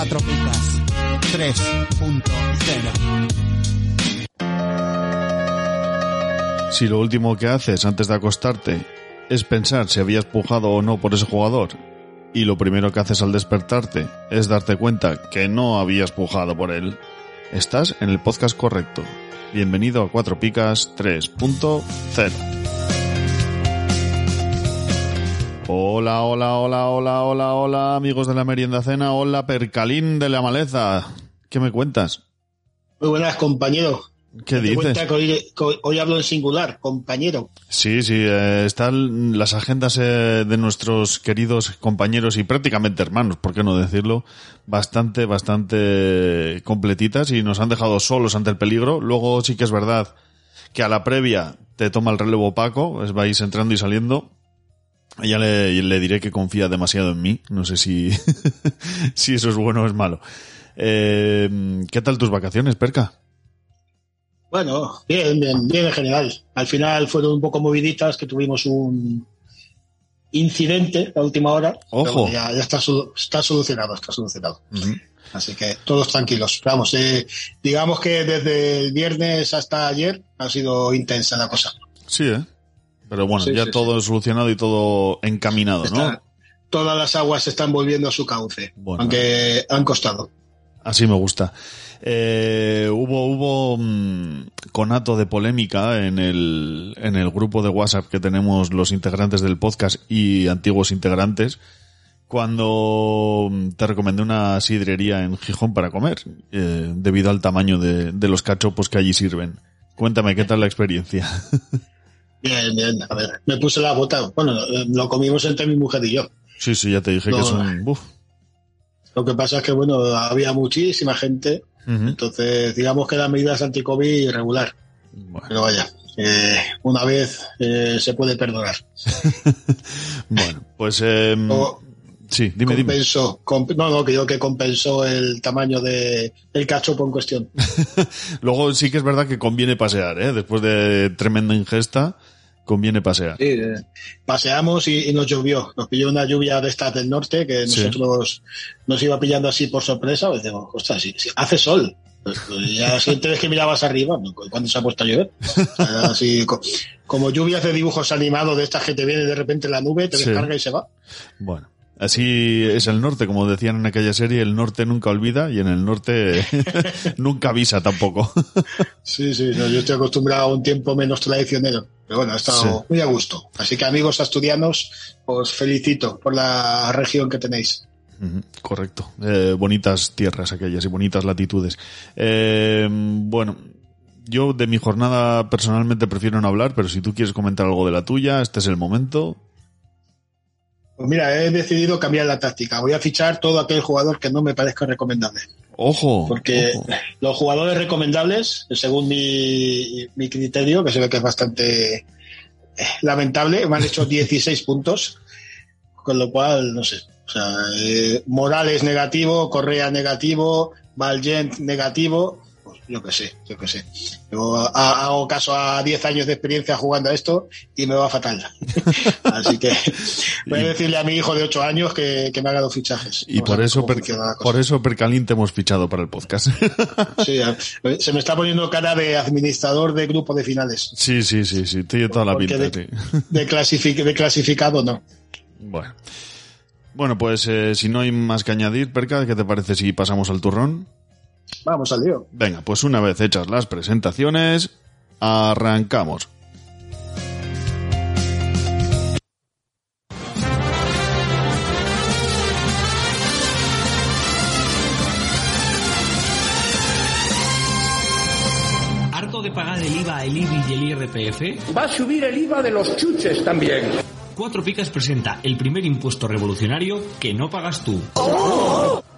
Cuatro picas. 3.0. Si lo último que haces antes de acostarte es pensar si habías pujado o no por ese jugador, y lo primero que haces al despertarte es darte cuenta que no habías pujado por él, estás en el podcast correcto. Bienvenido a Cuatro Picas 3.0. Hola, hola, hola, hola, hola, hola, amigos de la merienda cena, hola, percalín de la maleza. ¿Qué me cuentas? Muy buenas, compañero. ¿Qué Te dices? cuenta que hoy, que hoy- hoy hablo en singular, compañero. Sí, sí, eh, están las agendas eh, de nuestros queridos compañeros y prácticamente hermanos, ¿por qué no decirlo? Bastante, bastante completitas y nos han dejado solos ante el peligro. Luego sí que es verdad que a la previa te toma el relevo Paco, vais entrando y saliendo. Ya le, le diré que confía demasiado en mí. No sé si, si eso es bueno o es malo. Eh, ¿Qué tal tus vacaciones, Perca? Bueno, bien, bien, bien en general. Al final fueron un poco moviditas, que tuvimos un incidente a última hora. Ojo. Pero ya, ya está, está solucionado, está solucionado. Así que todos tranquilos. Vamos, eh, digamos que desde el viernes hasta ayer ha sido intensa la cosa. Sí, ¿eh? Pero bueno, Sí, ya sí, todo solucionado y todo encaminado, ¿no? Todas las aguas están volviendo a su cauce, Bueno. aunque han costado. Así me gusta. Eh, hubo hubo mm, conato de polémica en el, en el grupo de WhatsApp que tenemos los integrantes del podcast y antiguos integrantes cuando mm, te recomendé una sidrería en Gijón para comer eh, debido al tamaño de, de los cachopos que allí sirven. Cuéntame, ¿qué tal la experiencia? Bien, bien. A ver, me puse la bota. Bueno, eh, lo comimos entre mi mujer y yo. sí, sí, ya te dije que es un... uf. Lo que pasa es que, bueno, había muchísima gente. Entonces, digamos que las medidas anti-COVID irregular. Bueno. Pero vaya, eh, una vez eh, se puede perdonar. Bueno, pues eh, O sí, dime, dime. compensó, comp- no, no, que yo que compensó el tamaño de el cachopo en cuestión. Luego sí que es verdad que conviene pasear, ¿eh? Después de tremenda ingesta, conviene pasear. Sí, eh, paseamos y, y nos llovió. Nos pilló una lluvia de estas del norte que Sí. nosotros nos iba pillando así por sorpresa. Y decimos, ostras, sí, sí, hace sol. Pues, pues, ya siguiente vez que mirabas arriba, cuando se ha puesto a llover. O sea, así, co- como lluvias de dibujos animados de estas que te viene de repente la nube, te Sí. descarga y se va. Bueno, así es el norte, como decían en aquella serie, el norte nunca olvida y en el norte nunca avisa tampoco. Sí, sí, no, yo estoy acostumbrado a un tiempo menos traicionero. Pero bueno, ha estado Sí. muy a gusto. Así que amigos asturianos, os felicito por la región que tenéis. Correcto. Eh, bonitas tierras aquellas y bonitas latitudes. Eh, bueno, yo de mi jornada personalmente prefiero no hablar, pero si tú quieres comentar algo de la tuya, este es el momento. Pues mira, he decidido cambiar la táctica. Voy a fichar todo aquel jugador que no me parezca recomendable. Ojo. Porque ojo. los jugadores recomendables, según mi, mi criterio, que se ve que es bastante eh, lamentable, me han hecho 16 puntos. Con lo cual, no sé. O sea, eh, Morales negativo, Correa negativo, Valgent negativo. Yo qué sé, yo qué sé. Yo ha- hago caso a 10 años de experiencia jugando a esto y me va fatal. Así que voy a decirle a mi hijo de 8 años que, que me haga dos fichajes. Y por eso, per- por eso Percalín te hemos fichado para el podcast. Sí, se me está poniendo cara de administrador de grupo de finales. sí, sí, sí, sí, tiene toda la Porque pinta, de, sí. de clasific- de clasificado no. Bueno. Bueno, pues eh, si no hay más que añadir, Perca, ¿qué te parece si pasamos al turrón? Vamos al lío. Venga, pues una vez hechas las presentaciones, arrancamos. ¿Harto de pagar el IVA, el IBI y el IRPF? Va a subir el IVA de los chuches también. Cuatro Picas presenta el primer impuesto revolucionario que no pagas tú.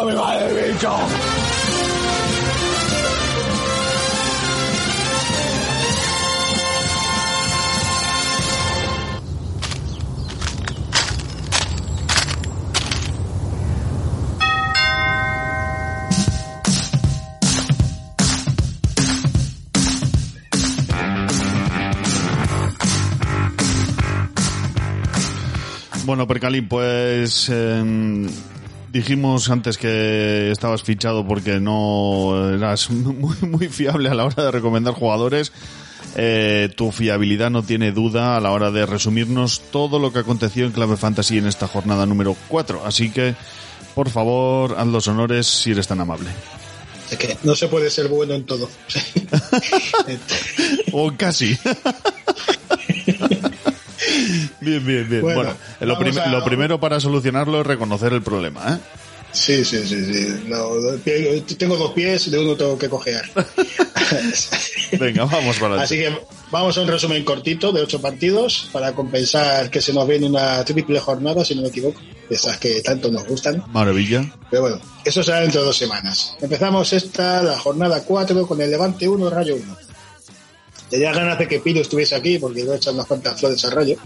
¡Me va el bicho! Bueno, Percalín, pues eh, dijimos antes que estabas fichado porque no eras muy, muy fiable a la hora de recomendar jugadores. Eh, tu fiabilidad no tiene duda a la hora de resumirnos todo lo que aconteció en Clave Fantasy en esta jornada número 4. Así que, por favor, haz los honores si eres tan amable. Es que no se puede ser bueno en todo. o casi. Bien, bien, bien. Bueno, Bueno, lo, vamos prim- a- lo primero para solucionarlo es reconocer el problema, ¿eh? Sí, sí, sí, sí. No, pie- tengo dos pies, de uno tengo que cojear. Venga, vamos para Así que vamos a un resumen cortito de ocho partidos para compensar que se nos viene una triple jornada, si no me equivoco, de esas que tanto nos gustan. Maravilla. Pero bueno, eso será dentro de dos semanas. Empezamos esta, la jornada 4, con el Levante 1, Rayo 1. Tenía ganas de que Pino estuviese aquí porque le he echado unas cuantas flores al Rayo.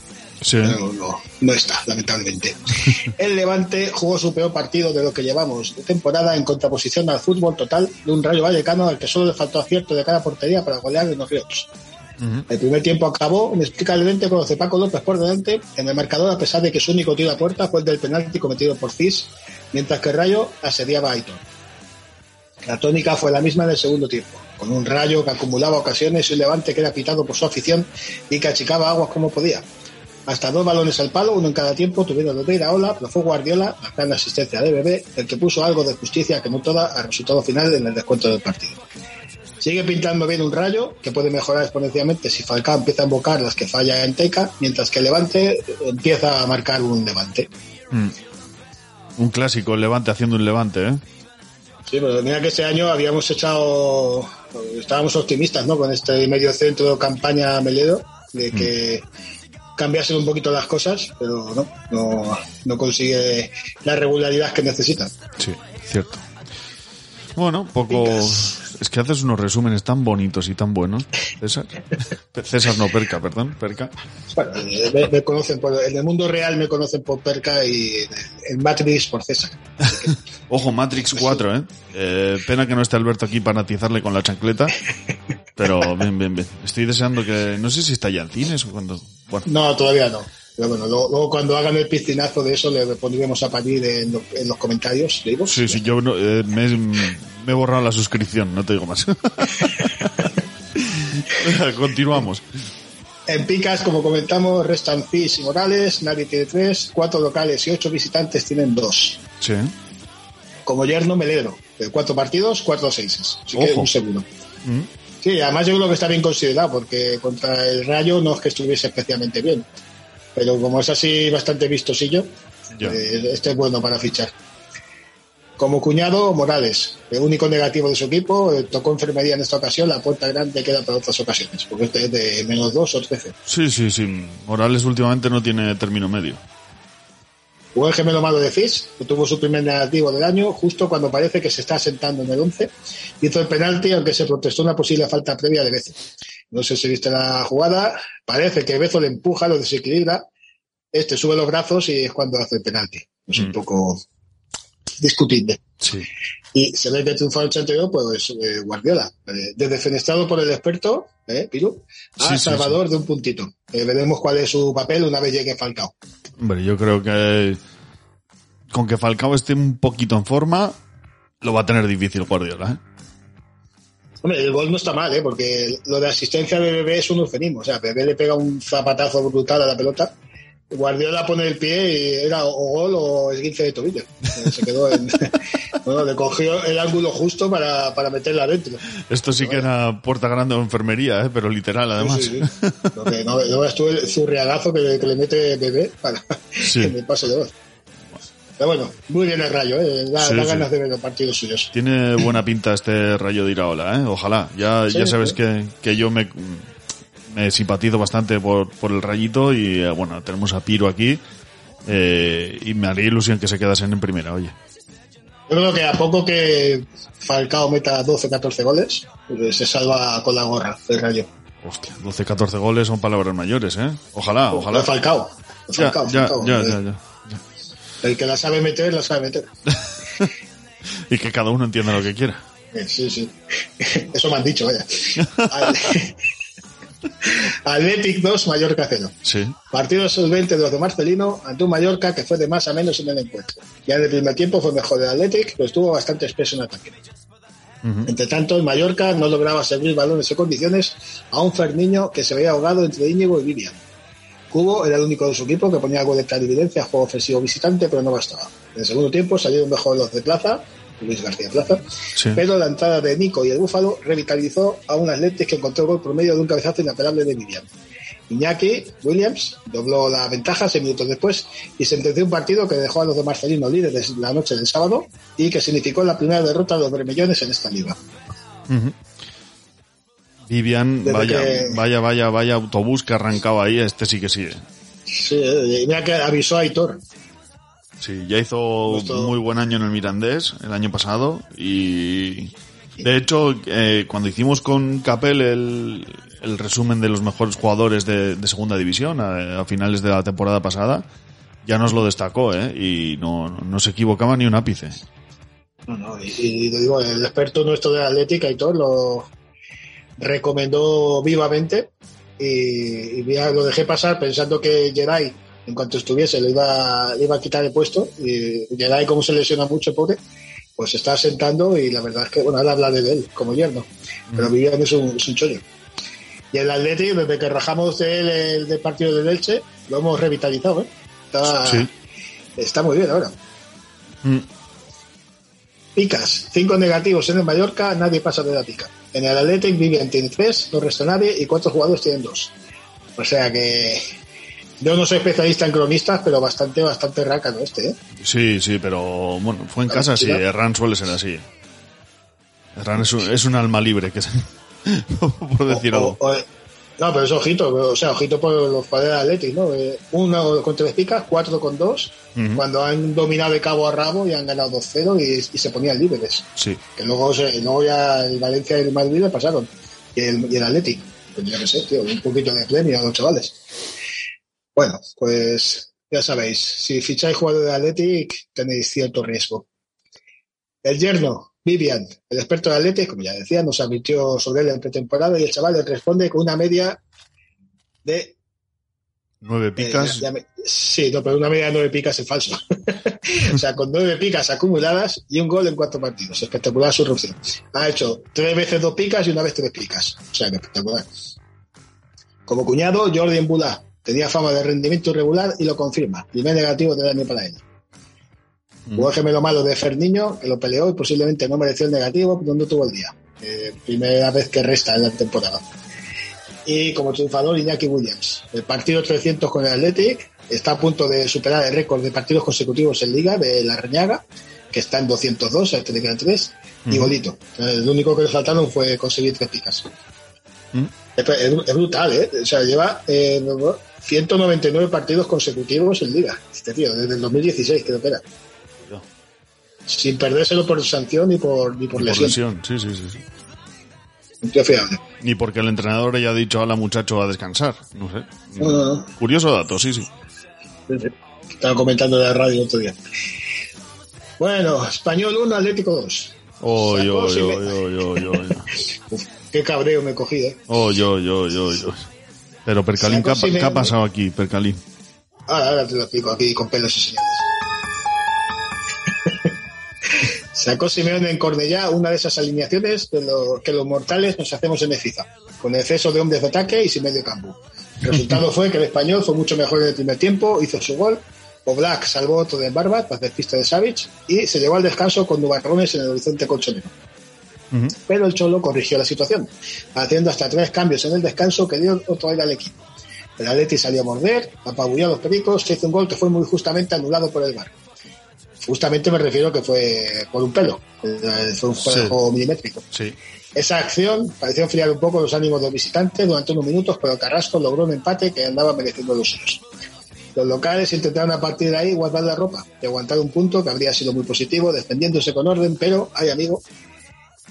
Sí. pero no, no está, lamentablemente. El Levante jugó su peor partido de lo que llevamos de temporada en contraposición al fútbol total de un Rayo Vallecano al que solo le faltó acierto de cada portería para golear en los ríos. El primer tiempo acabó inexplicablemente con Cepaco López por delante en el marcador a pesar de que su único tiro a puerta fue el del penalti cometido por Cis, mientras que el Rayo asediaba a Aitor. La tónica fue la misma en el segundo tiempo, con un Rayo que acumulaba ocasiones y un Levante que era pitado por su afición y que achicaba aguas como podía. Hasta dos balones al palo, uno en cada tiempo, tuvieron los de Iraola, pero fue Guardiola, la gran asistencia de Bebé, el que puso algo de justicia que no toda al resultado final en el descuento del partido. Sigue pintando bien un rayo, que puede mejorar exponencialmente si Falcao empieza a invocar las que falla en Teca, mientras que Levante empieza a marcar un Levante. Un clásico, el levante haciendo un levante, ¿eh? Sí, pero mira que este año habíamos echado, estábamos optimistas, ¿no? Con este medio centro campaña Meledo, de que cambiasen un poquito las cosas, pero no, no, no consigue la regularidad que necesita. Sí, cierto. Bueno, poco... Es que haces unos resúmenes tan bonitos y tan buenos, César. César no, Perca, perdón, Perca. Bueno, me, me conocen por, en el mundo real me conocen por Perca y en Matrix por César. Ojo, Matrix 4, ¿eh? Eh, Pena que no esté Alberto aquí para atizarle con la chancleta. Pero bien, bien, bien. Estoy deseando que... No sé si está ya en cines o cuando... Bueno, No, todavía no. Pero bueno, luego, cuando hagan el piscinazo de eso le pondremos a parir en, lo- en los comentarios. ¿le digo? sí, sí, yo no- eh, me, me he borrado la suscripción, no te digo más. Continuamos. En Picas, como comentamos, restan Fis y Morales, nadie tiene tres, cuatro locales y ocho visitantes tienen dos. Sí. Como yerno Melero, de cuatro partidos, cuatro seises. Así que un seguro. Sí, además yo creo que está bien considerado, porque contra el Rayo no es que estuviese especialmente bien. Pero como es así bastante vistosillo, eh, este es bueno para fichar. Como cuñado, Morales, el único negativo de su equipo, eh, tocó enfermería en esta ocasión, la puerta grande queda para otras ocasiones, porque este es de menos dos o trece. Sí, sí, sí. Morales últimamente no tiene término medio. Jugó el gemelo malo de Fis, que tuvo su primer negativo del año, justo cuando parece que se está sentando en el 11. Hizo el penalti, aunque se protestó una posible falta previa de Bezo. No sé si viste la jugada, parece que Bezo le empuja, lo desequilibra, este sube los brazos y es cuando hace el penalti. Es un poco discutible. Sí. Y se ve que triunfó el 82, pues eh, Guardiola. Eh, desde fenestrado por el experto, ¿eh, Piru? A Sí, sí, Salvador de un puntito. Eh, veremos cuál es su papel una vez llegue Falcao. Hombre, yo creo que con que Falcao esté un poquito en forma, lo va a tener difícil Guardiola, ¿eh? Hombre, el gol no está mal, ¿eh? porque lo de asistencia de Bebé es un eufemismo. O sea, Bebé le pega un zapatazo brutal a la pelota. Guardiola pone el pie y era o gol o esguince de tobillo. Eh, Se quedó en. bueno, le cogió el ángulo justo para, para meterla adentro. Esto sí que era puerta grande o enfermería, ¿eh? pero literal, además. Sí, sí, sí. Lo que no, no tú el zurriagazo que, le- que le mete Bebé para que me pase de gol. Pero bueno, muy bien el rayo, ¿eh? da, Sí, da sí. ganas de ver los partidos suyos. Tiene buena pinta este rayo de Iraola, ¿eh? Ojalá. Ya, Sí, ya sabes que, que yo me, me simpatizo bastante por, por el rayito y eh, bueno, tenemos a Piro aquí eh, y me haría ilusión que se quedasen en primera, oye. Yo creo que a poco que Falcao meta 12, 14 goles, pues se salva con la gorra el rayo. Hostia, 12, 14 goles son palabras mayores, ¿eh? Ojalá, ojalá. Lo de Falcao. De Ya, Falcao, ya, Falcao. ya, Eh, ya, ya. El que la sabe meter, la sabe meter. Y que cada uno entienda lo que quiera. Eh, Sí, sí. Eso me han dicho, vaya. Athletic 2, Mallorca 0. Sí. Partido solvente de los de Marcelino ante un Mallorca que fue de más a menos en el encuentro. Ya en el primer tiempo fue mejor el Athletic, pero estuvo bastante espeso en ataque. Entre tanto, el Mallorca no lograba servir balones en condiciones a un Ferniño que se veía ahogado entre Íñigo y Vivian. Cubo era el único de su equipo que ponía algo de clarividencia a juego ofensivo visitante, pero no bastaba. En el segundo tiempo salieron mejor los de Plaza, Luis García Plaza, Sí. pero la entrada de Nico y el Búfalo revitalizó a un Athletic que encontró gol por medio de un cabezazo inapelable de Vivian. Iñaki Williams dobló la ventaja seis minutos después y sentenció un partido que dejó a los de Marcelino líderes la noche del sábado y que significó la primera derrota de los bermellones en esta liga. Vivian, Desde vaya, que- vaya, vaya, vaya autobús que arrancaba ahí, este sí que sí. ¿eh? Sí, eh, mira que avisó a Aitor. Sí, ya hizo Justo- muy buen año en el Mirandés el año pasado y de hecho eh, cuando hicimos con Capel el, el resumen de los mejores jugadores de, de segunda división a, a finales de la temporada pasada ya nos lo destacó ¿eh? y no, no se equivocaba ni un ápice. No, no, y, y digo, el experto nuestro de Atlética y todo lo recomendó vivamente y, y ya lo dejé pasar pensando que Jedi, en cuanto estuviese, le iba, le iba a quitar el puesto y Jedi, como se lesiona mucho, pobre, pues se está sentando y la verdad es que, bueno, ahora hablaré de él como yerno, pero Vivian es un, es un chollo. Y el Atleti, desde que rajamos de él el del partido del Elche, lo hemos revitalizado, ¿eh? Está, Sí. está muy bien ahora. Mm. Picas, cinco negativos en el Mallorca, nadie pasa de la pica. En el Athletic Vivian tiene tres, no resta nadie y cuatro jugadores tienen dos. O sea que yo no soy especialista en cronistas, pero bastante, bastante rácano este, ¿eh? Sí, sí, pero bueno, fue en casa, sí. Herrán suele ser así. Herrán es un, es un alma libre, que se- por decir O- algo. o- no, pero es ojito, o sea, ojito por los jugadores del Athletic, ¿no? Eh, Uno con tres picas, cuatro con dos, Cuando han dominado de cabo a rabo y han ganado 2-0 y, y se ponían líderes. Sí. que luego, se- luego ya el Valencia y el Madrid le pasaron. Y el, y el Athletic. Tendría que ser, tío, un poquito de premio a los chavales. Bueno, pues ya sabéis, si ficháis jugador de Athletic tenéis cierto riesgo. El yerno, Vivian, el experto de Athletic, como ya decía, nos advirtió sobre él en pretemporada y el chaval le responde con una media de... Nueve eh, picas. ya- ya me- sí, no, pero una media de nueve picas es falso. o sea, con nueve picas acumuladas y un gol en cuatro partidos. Espectacular su erupción. Ha hecho tres veces dos picas y una vez tres picas. O sea, espectacular. Como cuñado, Jordi Embulá tenía fama de rendimiento irregular y lo confirma. Primer negativo del año para él. Jugó el gemelo malo de Ferniño, que lo peleó y posiblemente no mereció el negativo, pero no tuvo el día. Eh, primera vez que resta en la temporada. Y como triunfador, Iñaki Williams. El partido 300 con el Athletic está a punto de superar el récord de partidos consecutivos en Liga de la Reñaga, que está en 202, a este le quedan tres, y Ujú. golito. El único que le faltaron fue conseguir tres picas. Mm. Es, brutal, ¿eh? O sea, lleva eh, 199 partidos consecutivos en Liga. Este tío, desde el 2016 creo que era. Sin perdérselo por sanción ni por, ni por Por lesión. lesión, sí, sí, sí, sí. Un tío fiable. Ni porque el entrenador haya dicho a la muchacho a descansar, no sé. No, no, no. Curioso dato, sí, sí. Estaba comentando de la radio otro día. Bueno, Español 1, Atlético 2. Oh, Sacó yo, si yo, me- yo, yo, yo, yo. Uf, qué cabreo me he cogido. ¿eh? Yo, yo, yo, yo. Pero Percalín, ¿qué ha, pasado aquí, Percalín? Ahora, ahora te lo explico aquí con pelos y señales. Sacó Simeone en Cornellá una de esas alineaciones lo que los mortales nos hacemos en FIFA, con exceso de hombres de ataque y sin medio campo. El resultado fue que el español fue mucho mejor en el primer tiempo, hizo su gol, Oblak salvó otro de Barbat tras despista de Savic y se llevó al descanso con nubarrones en el horizonte colchonero. Pero el Cholo corrigió la situación, haciendo hasta tres cambios en el descanso que dio otro aire al equipo. El Atleti salió a morder, apabulló a los pericos, se hizo un gol que fue muy justamente anulado por el VAR. Justamente me refiero que fue por un pelo, fue un Sí. juego milimétrico. Sí. Esa acción pareció enfriar un poco los ánimos de los visitantes durante unos minutos, pero Carrasco logró un empate que andaba mereciendo los suyos. Los locales intentaron a partir de ahí guardar la ropa y aguantar un punto que habría sido muy positivo, defendiéndose con orden, pero, ay amigo,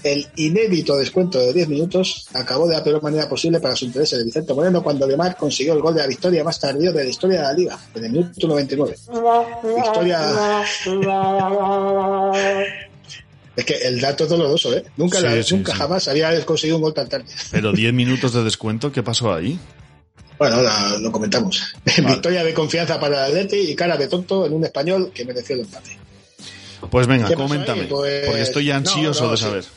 el inédito descuento de 10 minutos acabó de la peor manera posible para su interés de Vicente Moreno cuando Lemar consiguió el gol de la victoria más tardío de la historia de la liga, en el minuto 99. Victoria... Es que el dato es doloroso, ¿eh? Nunca, Sí, la- sí, nunca sí. jamás había conseguido un gol tan tarde. Pero 10 minutos de descuento, ¿qué pasó ahí? Bueno, ahora lo comentamos. Victoria de confianza para el Atleti y cara de tonto en un español que mereció el empate. Pues venga, ¿Qué pasó coméntame. Pues- Porque estoy ansioso no, no, de sí.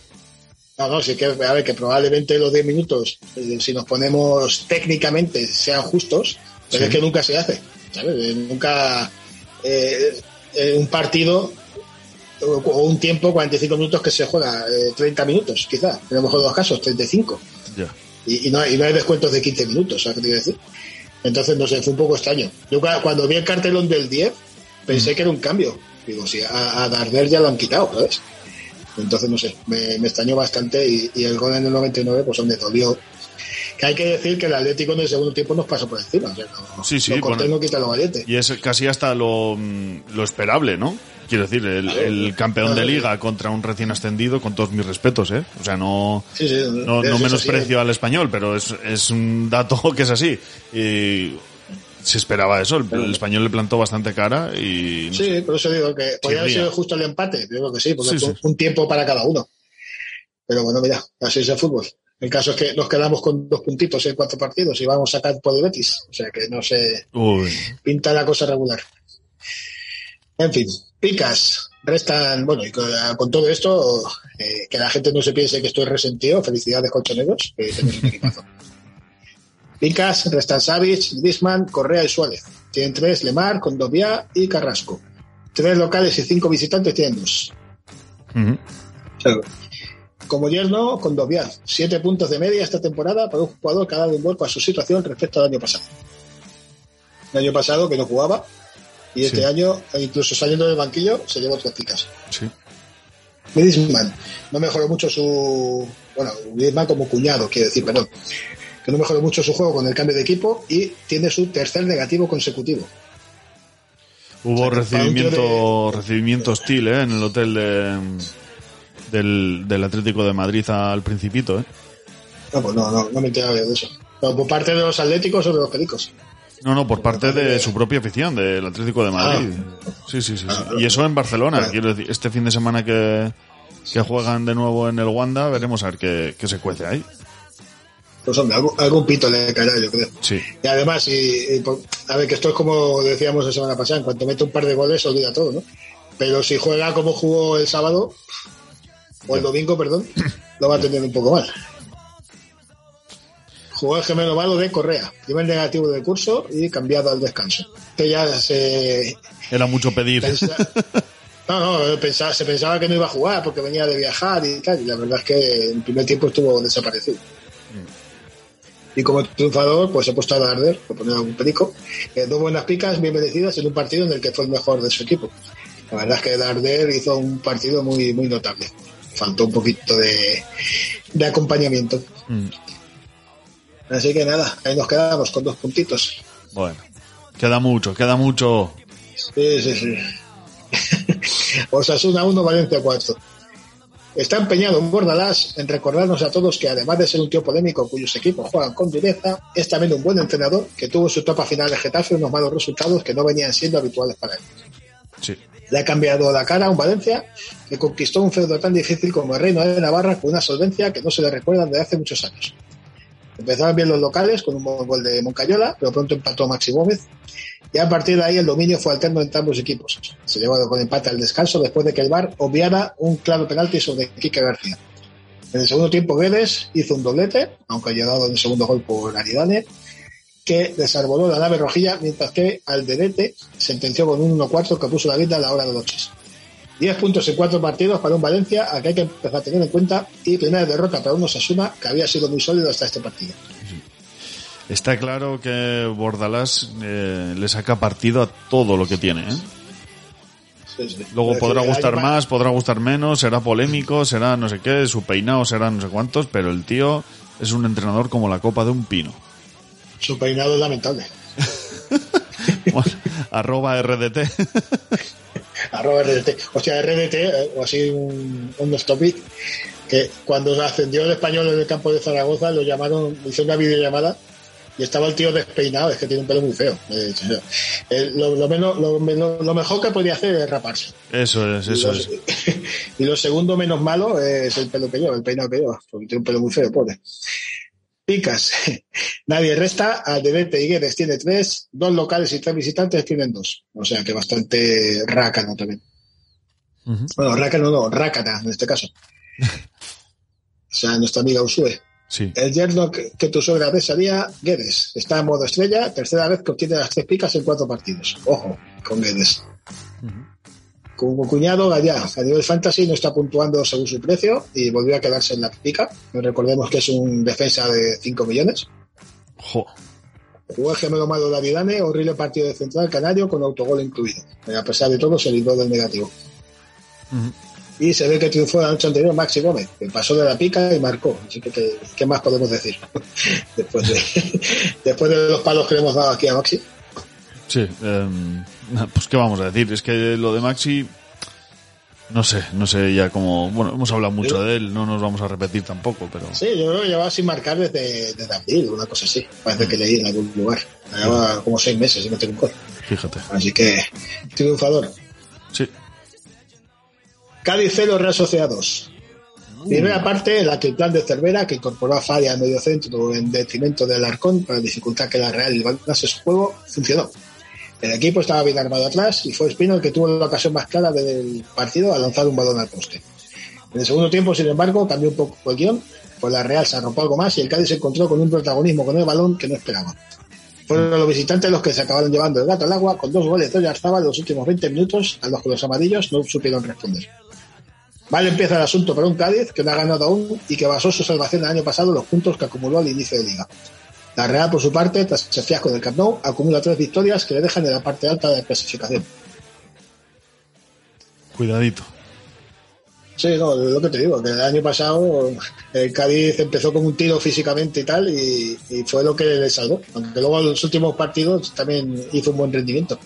No, no, sí que, a ver, que probablemente los 10 minutos, eh, si nos ponemos técnicamente, sean justos, pero Sí. es que nunca se hace. ¿sabes? Eh, Nunca eh, un partido o, un tiempo, 45 minutos que se juega, eh, 30 minutos, quizá, en lo mejor de los casos, 35. Ya. y, y no, y no hay descuentos de 15 minutos, ¿sabes qué te quiero decir? Entonces, no sé, fue un poco extraño. Yo cua- cuando vi el cartelón del 10, pensé que era un cambio. Digo, sí, a, a Darder ya lo han quitado, ¿sabes? Entonces, no sé, me, me extrañó bastante y, y el gol en el 99, pues donde dolió. Que hay que decir que el Atlético en el segundo tiempo nos pasó por encima. O sea, no, Sí, sí, lo cortés bueno. no quita lo valiente. Y es casi hasta lo, mm, lo esperable, ¿no? Quiero decir, el, el campeón de liga contra un recién ascendido, con todos mis respetos, ¿eh? O sea, no, Sí, sí, no, no menosprecio al español, pero es, es un dato que es así. Y se esperaba eso, el, el español le plantó bastante cara y... no sé. Sí, por eso digo que podría haber sido justo el empate. Yo creo que sí, porque Sí, fue sí. un tiempo para cada uno. Pero bueno, mira, así es el fútbol. El caso es que nos quedamos con dos puntitos en cuatro partidos y vamos a sacar por el Betis. O sea que no se Uy, pinta la cosa regular. En fin, picas. Restan, bueno, y con, con todo esto, eh, que la gente no se piense que estoy resentido. Felicidades, colchoneros, que tenéis un equipazo. Picas, restan Savic, Griezmann, Correa y Suárez. Tienen tres, Lemar, Condovia y Carrasco. Tres locales y cinco visitantes tienen dos. ujú. O sea, como yerno, Condovia. Siete puntos de media esta temporada para un jugador que ha dado un vuelco a su situación respecto al año pasado. El año pasado que no jugaba y este Sí. año, incluso saliendo del banquillo, se llevó tres picas. sí. Griezmann no mejoró mucho su... Bueno, Griezmann como cuñado, quiero decir, perdón. Que no mejoró mucho su juego con el cambio de equipo y tiene su tercer negativo consecutivo. Hubo O sea, que recibimiento, recibimiento hostil, ¿eh? En el hotel de, del, del Atlético de Madrid al principito, ¿eh? No, pues no, no, no me yo de eso. Pero por parte de los atléticos o de los pericos. No, no, por parte de su propia afición, del Atlético de Madrid. Sí, sí, sí, sí. Y eso en Barcelona, Ah. quiero decir, este fin de semana que, que juegan de nuevo en el Wanda, veremos a ver qué, qué se cuece ahí. Pues hombre, algún, algún pito le caerá, yo creo. Sí. Y además, y, a ver, que esto es como decíamos la semana pasada, en cuanto mete un par de goles olvida todo, ¿no? Pero si juega como jugó el sábado, o el domingo, perdón, lo va a tener un poco mal. Jugó el gemelo malo de Correa, primer negativo del curso y cambiado al descanso. Que ya se Era mucho pedir. pensa- No, no, pensaba- se pensaba que no iba a jugar porque venía de viajar y tal, y la verdad es que en el primer tiempo estuvo desaparecido. Y como triunfador, pues he puesto a Darder, por poner algún perico. Eh, dos buenas picas bien merecidas en un partido en el que fue el mejor de su equipo. La verdad es que Darder hizo un partido muy, muy notable. Faltó un poquito de, de acompañamiento. Mm. Así que nada, ahí nos quedamos con dos puntitos. Bueno, queda mucho, queda mucho. Sí, sí, sí. Osasuna 1, Valencia 4. Está empeñado en Bordalás en recordarnos a todos que además de ser un tío polémico cuyos equipos juegan con dureza, es también un buen entrenador que tuvo su etapa final de Getafe unos malos resultados que no venían siendo habituales para él. Sí. Le ha cambiado la cara a un Valencia que conquistó un feudo tan difícil como el Reino de Navarra con una solvencia que no se le recuerda desde hace muchos años. Empezaron bien los locales con un gol de Moncayola, pero pronto empató Maxi Gómez. Y a partir de ahí el dominio fue alterno entre ambos equipos. Se llevó con empate al descanso después de que el VAR obviara un claro penalti sobre Quique García. En el segundo tiempo Guedes hizo un doblete, aunque ha llegado en el segundo gol por Aridane, que desarboló la nave rojilla, mientras que Alderete sentenció con un 1-4 que puso la vida a la hora de noches. 10 puntos en cuatro partidos para un Valencia, a que hay que empezar a tener en cuenta, y primera derrota para un Osasuna, que había sido muy sólido hasta este partido. Está claro que Bordalás eh, le saca partido a todo lo que tiene. ¿eh? Sí, sí. Luego podrá gustar más, podrá gustar menos, será polémico, será no sé qué, su peinado será no sé cuántos, pero el tío es un entrenador como la copa de un pino. Su peinado es lamentable. Bueno, arroba RDT. Arroba RDT. O sea, RDT, eh, o así un, un off topic, que cuando ascendió el español en el campo de Zaragoza, lo llamaron, hizo una videollamada y estaba el tío despeinado, es que tiene un pelo muy feo. Eh, eh, lo, lo menos, lo, menos- lo mejor que podía hacer es raparse. Eso es, eso y, lo, es. y lo segundo menos malo es el pelo que lleva, el peinado que lleva, porque tiene un pelo muy feo, pobre. Picas. Nadie resta. Alderete y Guedes tiene tres, dos locales y tres visitantes tienen dos. O sea que bastante rácano también. Bueno, rácano no, rácata en este caso. O sea, nuestra amiga Usue. Sí. El yerno que, tu suegra besaría, Guedes. Está en modo estrella, tercera vez que obtiene las tres picas en cuatro partidos. Ojo, con Guedes. Como cuñado, allá, a nivel fantasy no está puntuando según su precio y volvió a quedarse en la pica. Recordemos que es un defensa de 5 millones. Jo. Jugó el gemelo malo de Avidane, horrible partido de central canario con autogol incluido. Pero a pesar de todo, se libró del negativo. Y se ve que triunfó la noche anterior Maxi Gómez, que pasó de la pica y marcó. Así que, ¿qué, qué más podemos decir? después, de, después de los palos que le hemos dado aquí a Maxi. Sí, em, pues qué vamos a decir, es que lo de Maxi, no sé, no sé ya como, bueno, hemos hablado mucho de él, no nos vamos a repetir tampoco, pero Sí, yo creo que llevaba sin marcar desde, desde abril, una cosa así. Parece que leí en algún lugar. Llevaba como seis meses sin meter un gol. fíjate. Así que, triunfador. Sí, Cádiz 0, Real Sociedad 2. Primera parte, en la que el plan de Cervera, que incorporó a Faria al medio centro en detrimento del Arcón para dificultar que la Real levantase su juego, funcionó. El equipo estaba bien armado atrás y fue Espino el que tuvo la ocasión más clara del partido al lanzar un balón al poste. En el segundo tiempo, sin embargo, cambió un poco el guion, pues la Real se arropó algo más y el Cádiz se encontró con un protagonismo con el balón que no esperaba. Fueron los visitantes los que se acabaron llevando el gato al agua con dos goles de Oyarzabal en los últimos 20 minutos, a los que los amarillos no supieron responder. Mal empieza el asunto para un Cádiz que no ha ganado aún y que basó su salvación el año pasado en los puntos que acumuló al inicio de liga. La Real, por su parte, tras el fiasco del Camp Nou, acumula tres victorias que le dejan en la parte alta de la clasificación. cuidadito. Sí, no, lo que te digo, que el año pasado el Cádiz empezó con un tiro físicamente y tal, y, y fue lo que le salvó. Aunque luego en los últimos partidos también hizo un buen rendimiento.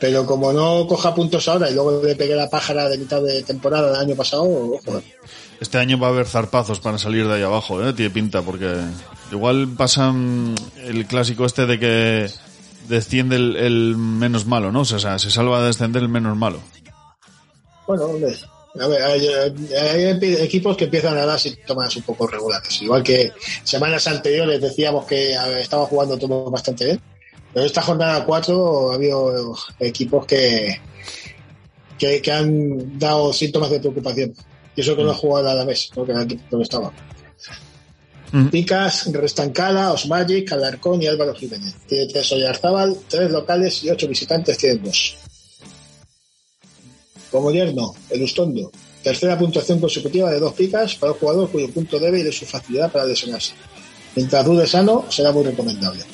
Pero como no coja puntos ahora y luego le pegué la pájara de mitad de temporada del año pasado, ojo. Este año va a haber zarpazos para salir de ahí abajo, ¿eh? Tiene pinta, porque igual pasan el clásico este de que desciende el, menos malo, ¿no? O sea, se salva de descender el menos malo. Bueno, hombre, a ver, hay, equipos que empiezan a dar síntomas un poco regulares. Igual que semanas anteriores decíamos que a estaba jugando todo bastante bien. Pero esta jornada 4 ha habido equipos que, que han dado síntomas de preocupación. Y eso que no ha jugado a la vez, porque era estaba. Mm. Picas, Restancada, Osmagic, Alarcón y Álvaro Jiménez. Tiene tres Oyarzábal, tres locales y ocho visitantes tienen dos. Como yerno, el Ustondo. Tercera puntuación consecutiva de dos picas para un jugador cuyo punto débil es su facilidad para lesionarse. Mientras dude sano, será muy recomendable.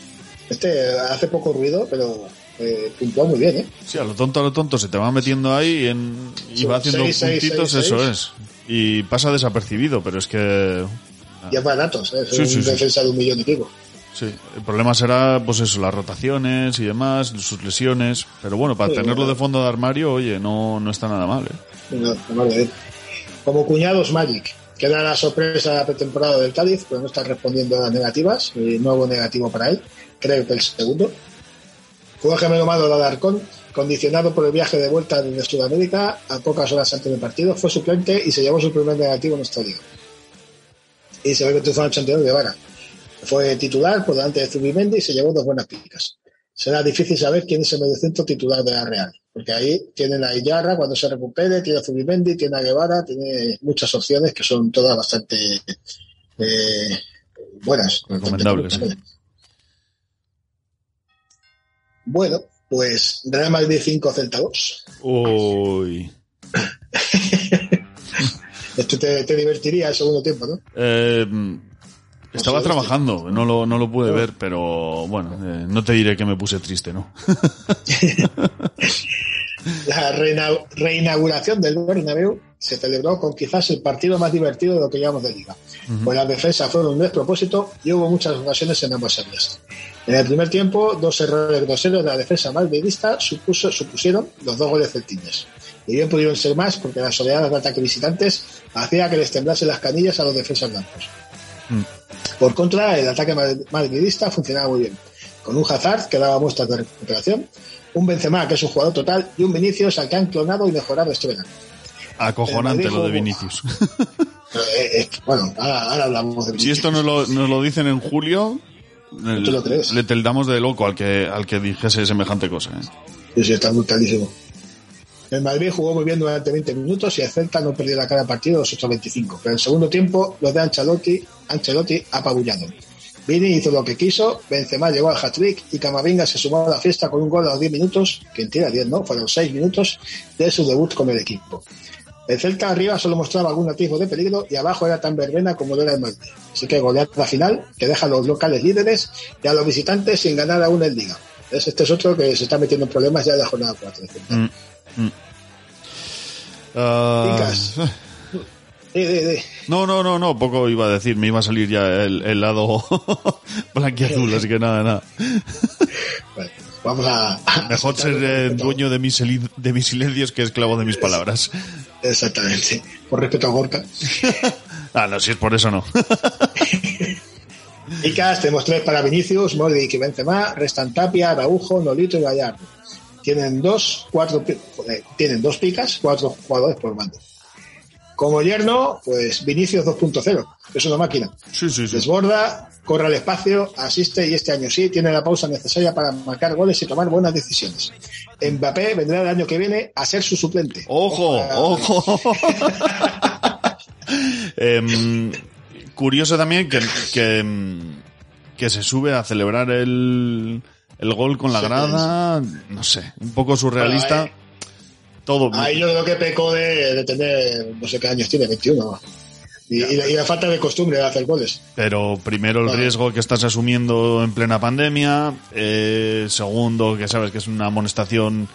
Este hace poco ruido, pero eh, puntúa muy bien, ¿eh? Sí, a lo tonto, a lo tonto, se te va metiendo ahí en- y Sí, va haciendo seis, puntitos, seis, eso seis. es. Y pasa desapercibido, pero es que Y es barato, ¿sabes? Es Sí, un sí, sí. defensa de un millón y pico. Sí, el problema será, pues eso, las rotaciones y demás, sus lesiones. Pero bueno, para tenerlo de fondo de armario, oye, no, no está nada mal, ¿eh? No, no vale. Como cuñados Magic, que era la sorpresa de la pretemporada del Cádiz, pero no está respondiendo a las negativas, y nuevo negativo para él, creo que el segundo. El gemelo malo de Alarcón, condicionado por el viaje de vuelta desde Sudamérica a pocas horas antes del partido, fue suplente y se llevó su primer negativo en esta liga. Y se ve que triunfó en el 82 de Vara. Fue titular por delante de Zubimendi y se llevó dos buenas picas. Será difícil saber quién es el mediocentro titular de la Real, porque ahí tienen a Iyarra cuando se recupere, tiene a Zubimendi, tiene a Guevara, tiene muchas opciones que son todas bastante eh, buenas. Recomendables. Bastante Bueno, pues Real Madrid 5, Celta 2. Uy. Esto te, te divertiría el segundo tiempo, ¿no? Eh, estaba sé, trabajando, no lo, no lo pude ver, pero bueno, eh, no te diré que me puse triste, ¿no? La reina- reinauguración del Bernabéu se celebró con quizás el partido más divertido de lo que llevamos de liga. Pues las defensas fueron un despropósito y hubo muchas ocasiones en ambas áreas. En el primer tiempo, dos errores groseros de la defensa madridista supuso- supusieron los dos goles celtines. Y bien pudieron ser más porque las oleadas de ataque visitantes hacía que les temblasen las canillas a los defensas blancos. Por contra, el ataque mad- madridista funcionaba muy bien, con un Hazard que daba muestras de recuperación, un Benzema que es un jugador total y un Vinicius al que han clonado y mejorado este verano. Acojonante Madrid lo de Vinicius. Pero, eh, eh, bueno, ahora, ahora hablamos de Si Vinicius. esto nos lo, nos lo dicen en julio, ¿Tú lo crees? le tildamos de loco al que, al que dijese semejante cosa. ¿eh? Sí, sí, está brutalísimo. El Madrid jugó muy bien durante 20 minutos y el Celta no perdió la cara partido los otros 25. Pero en el segundo tiempo, los de Ancelotti, Ancelotti apabullado. Vini hizo lo que quiso, Benzema llegó al hat-trick y Camavinga se sumó a la fiesta con un gol a los 10 minutos, que en tira 10 no, fueron 6 minutos de su debut con el equipo. El Celta arriba solo mostraba algún atisbo de peligro y abajo era tan verbena como lo era el Madrid. Así que goleada final que deja a los locales líderes y a los visitantes sin ganar aún en Liga. Entonces, Este es otro que se está metiendo en problemas ya en la jornada 4. Mm, mm. Sí. no, no, no, no, poco iba a decir, me iba a salir ya el, el lado blanquiazul, así que nada, nada. Bueno, vamos a. a- Mejor ser dueño de mis, de mis silencios que esclavo de mis palabras. Exactamente. Por respeto a Gorka. Ah, no, si es por eso no. Picas, tenemos tres para Vinicius, Modric y Benzema, restan Tapia, Araujo, Nolito y Gallardo. Tienen dos, cuatro, tienen dos picas, cuatro jugadores por mando. Como yerno, pues Vinicius 2.0, que es una máquina. Sí, sí, sí. Desborda, corre al espacio, asiste y este año sí tiene la pausa necesaria para marcar goles y tomar buenas decisiones. Mbappé vendrá el año que viene a ser su suplente. ¡Ojo! ¡Ojo! Em, curioso también que, que, em, que se sube a celebrar el, el gol con la Sí, grada. No sé, un poco surrealista. Bueno, Todo. Ahí yo creo que pecó de, de tener, no sé qué años tiene, 21. Y, y la, y la falta de costumbre de hacer goles. Pero primero el riesgo que estás asumiendo en plena pandemia. eh, segundo, que sabes que es una amonestación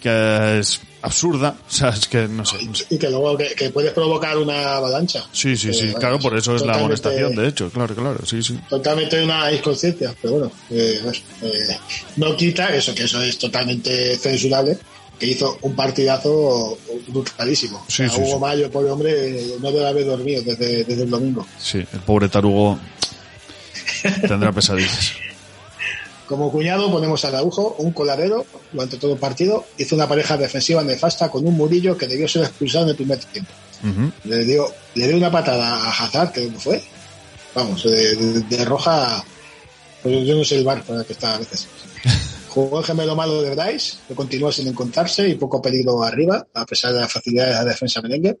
que es absurda. O sea, es que no sé. no sé. Y que luego que, que puedes provocar una avalancha. Sí, sí, sí. Eh, Claro, por eso es la amonestación, de hecho. Claro, claro. Sí, sí. Totalmente una inconsciencia, pero bueno, eh, eh, no quita eso, que eso es totalmente censurable, que hizo un partidazo brutalísimo. Sí, O sea, sí, Hugo sí. Mayo, pobre hombre, no debe haber dormido desde, desde el domingo. Sí, el pobre tarugo tendrá pesadillas. Como cuñado ponemos a Araujo, un coladero, durante todo el partido, hizo una pareja defensiva nefasta con un Murillo que debió ser expulsado en el primer tiempo. Le dio, le dio una patada a Hazard, que no fue. Vamos, de, de- de roja, pues yo no sé el bar para el que está a veces. Jugó el gemelo malo de Bryce, que continuó sin encontrarse y poco peligro arriba, a pesar de la facilidad de la defensa merengue.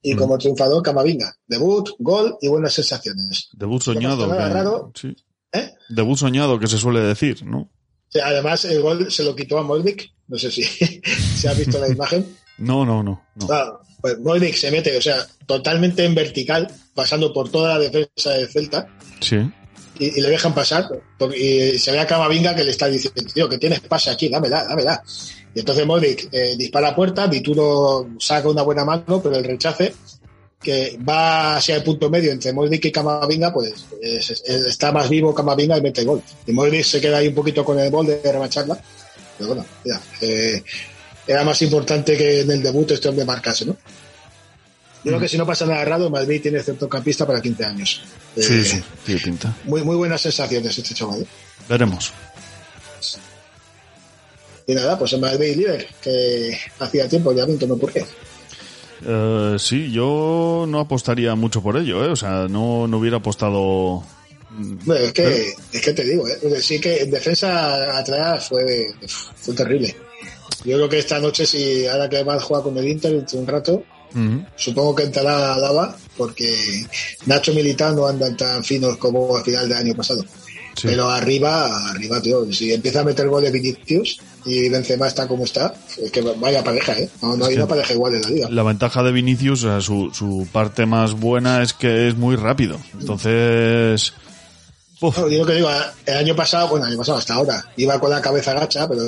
Y Mm. como triunfador, Camavinga. Debut, gol y buenas sensaciones. Debut soñado. que- raro. sí. ¿Eh? Debut soñado que se suele decir, ¿no? O sea, además, el gol se lo quitó a Modric. No sé si se ha visto la imagen. No, no, no. no. Ah, pues Modric se mete, o sea, totalmente en vertical, pasando por toda la defensa del Celta. Sí. Y, le dejan pasar y se ve a Camavinga que le está diciendo tío que tienes pase aquí dámela dámela y entonces Modric eh, dispara a puerta Vituro saca una buena mano pero el rechace que va hacia el punto medio entre Modric y Camavinga pues es- es- está más vivo Camavinga y mete gol y Modric se queda ahí un poquito con el gol de remacharla pero bueno ya, eh, era más importante que en el debut este hombre marcase ¿no? Yo creo que si no pasa nada raro, Madrid tiene centrocampista para 15 años. Eh, Sí, sí, tiene pinta. Muy, muy buenas sensaciones este chaval. ¿eh? Veremos. Y nada, pues en Madrid líder, que hacía tiempo ya no ocurría. Eh, sí, yo no apostaría mucho por ello, ¿eh? O sea, no, no hubiera apostado... Bueno, es que, es que te digo, ¿eh? sí que en defensa atrás fue, fue terrible. Yo creo que esta noche, si ahora que va a jugar con el Inter un rato, Supongo que entrará a Lava, porque Nacho Militao no andan tan finos como al final del año pasado. Sí. Pero arriba, arriba, tío, si empieza a meter goles Vinicius y Benzema está como está, es que vaya pareja, ¿eh? No, no hay una pareja igual en la liga. La ventaja de Vinicius, o sea, su, su parte más buena es que es muy rápido. Entonces... Uf, No, que digo, el año pasado, bueno, el año pasado hasta ahora, iba con la cabeza gacha, pero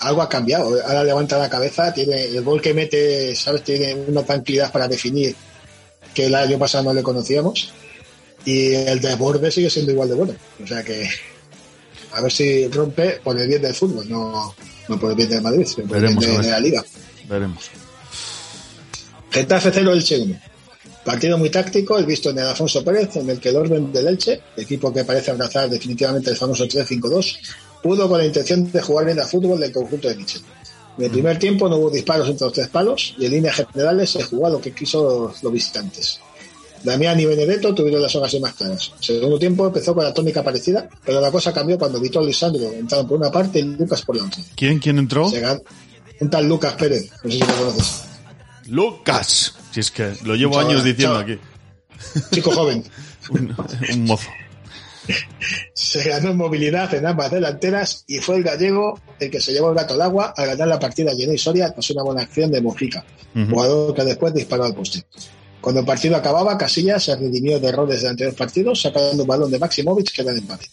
algo ha cambiado. Ahora levanta la cabeza, tiene el gol que mete, ¿sabes? Tiene una tranquilidad para definir que el año pasado no le conocíamos. Y el desborde sigue siendo igual de bueno. O sea que a ver si rompe por el bien del fútbol, no, no por el bien del Madrid, sino por el bien de, la liga. veremos. Getafe 0 Elche 1. Partido muy táctico, el visto en el Alfonso Pérez, en el que el orden del Elche, equipo que parece abrazar definitivamente el famoso 3-5-2, pudo con la intención de jugar bien a fútbol del conjunto de Michel. En el primer tiempo no hubo disparos entre los tres palos y en líneas generales se jugó a lo que quiso los, los visitantes. Damián y Benedetto tuvieron las ocasiones más claras. El segundo tiempo empezó con la tónica parecida, pero la cosa cambió cuando Vitor Lisandro entraron por una parte y Lucas por la otra. ¿Quién, quién entró? Se gan- Un tal Lucas Pérez, no sé si lo conoces. Lucas. Si es que lo llevo años diciendo aquí. Chico joven. Un, un mozo. se ganó en movilidad en ambas delanteras y fue el gallego el que se llevó el gato al agua al ganar la partida llena y Soria tras una buena acción de Mojica, Ujú. jugador que después disparó al poste. Cuando el partido acababa, Casillas se redimió de errores de anteriores partidos, sacando un balón de Maximovic que era de empate.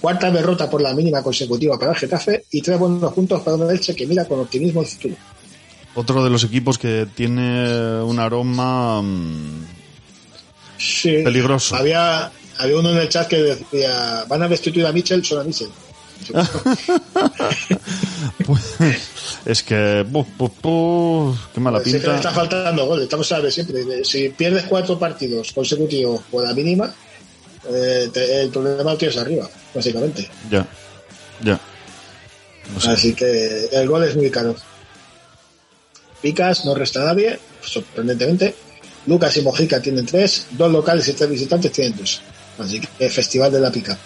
Cuarta derrota por la mínima consecutiva para el Getafe y tres buenos puntos para un Elche que mira con optimismo el futuro. Otro de los equipos que tiene un aroma mm, Sí. peligroso. Había, había uno en el chat que decía, van a destituir a Mitchell, solo a Mitchell. Pues, es que... buf, buf, buf, qué mala Sí que le pinta. está faltando gol, estamos a ver siempre. Si pierdes cuatro partidos consecutivos por la mínima, eh, te- el problema lo tienes arriba, básicamente. Ya, ya. No sé. Así que el gol es muy caro. Picas, no resta nadie, sorprendentemente. Lucas y Mojica tienen tres, dos locales y tres visitantes tienen dos. Así que festival de la pica.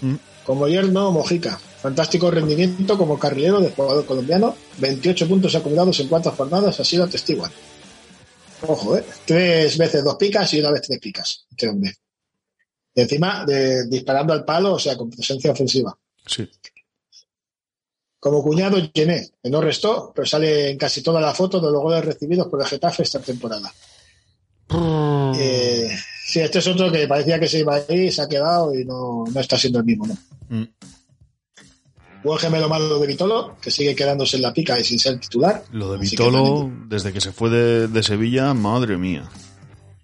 Mm. Como yerno, Mojica. Fantástico rendimiento como carrilero de jugador colombiano. 28 puntos acumulados en cuatro jornadas ha sido testigo. Ojo, ¿eh? Tres veces dos picas y una vez tres picas. Este hombre. Y encima de, disparando al palo, o sea, con presencia ofensiva. Sí. Como cuñado, Gené, que no restó, pero sale en casi toda la foto de los goles recibidos por el Getafe esta temporada. Eh, sí, este es otro que parecía que se iba a ir, se ha quedado y no, no está siendo el mismo, ¿no? Mm. Buen gemelo malo de Vitolo, que sigue quedándose en la pica y sin ser titular. Lo de que Vitolo, desde que se fue de, de Sevilla, madre mía.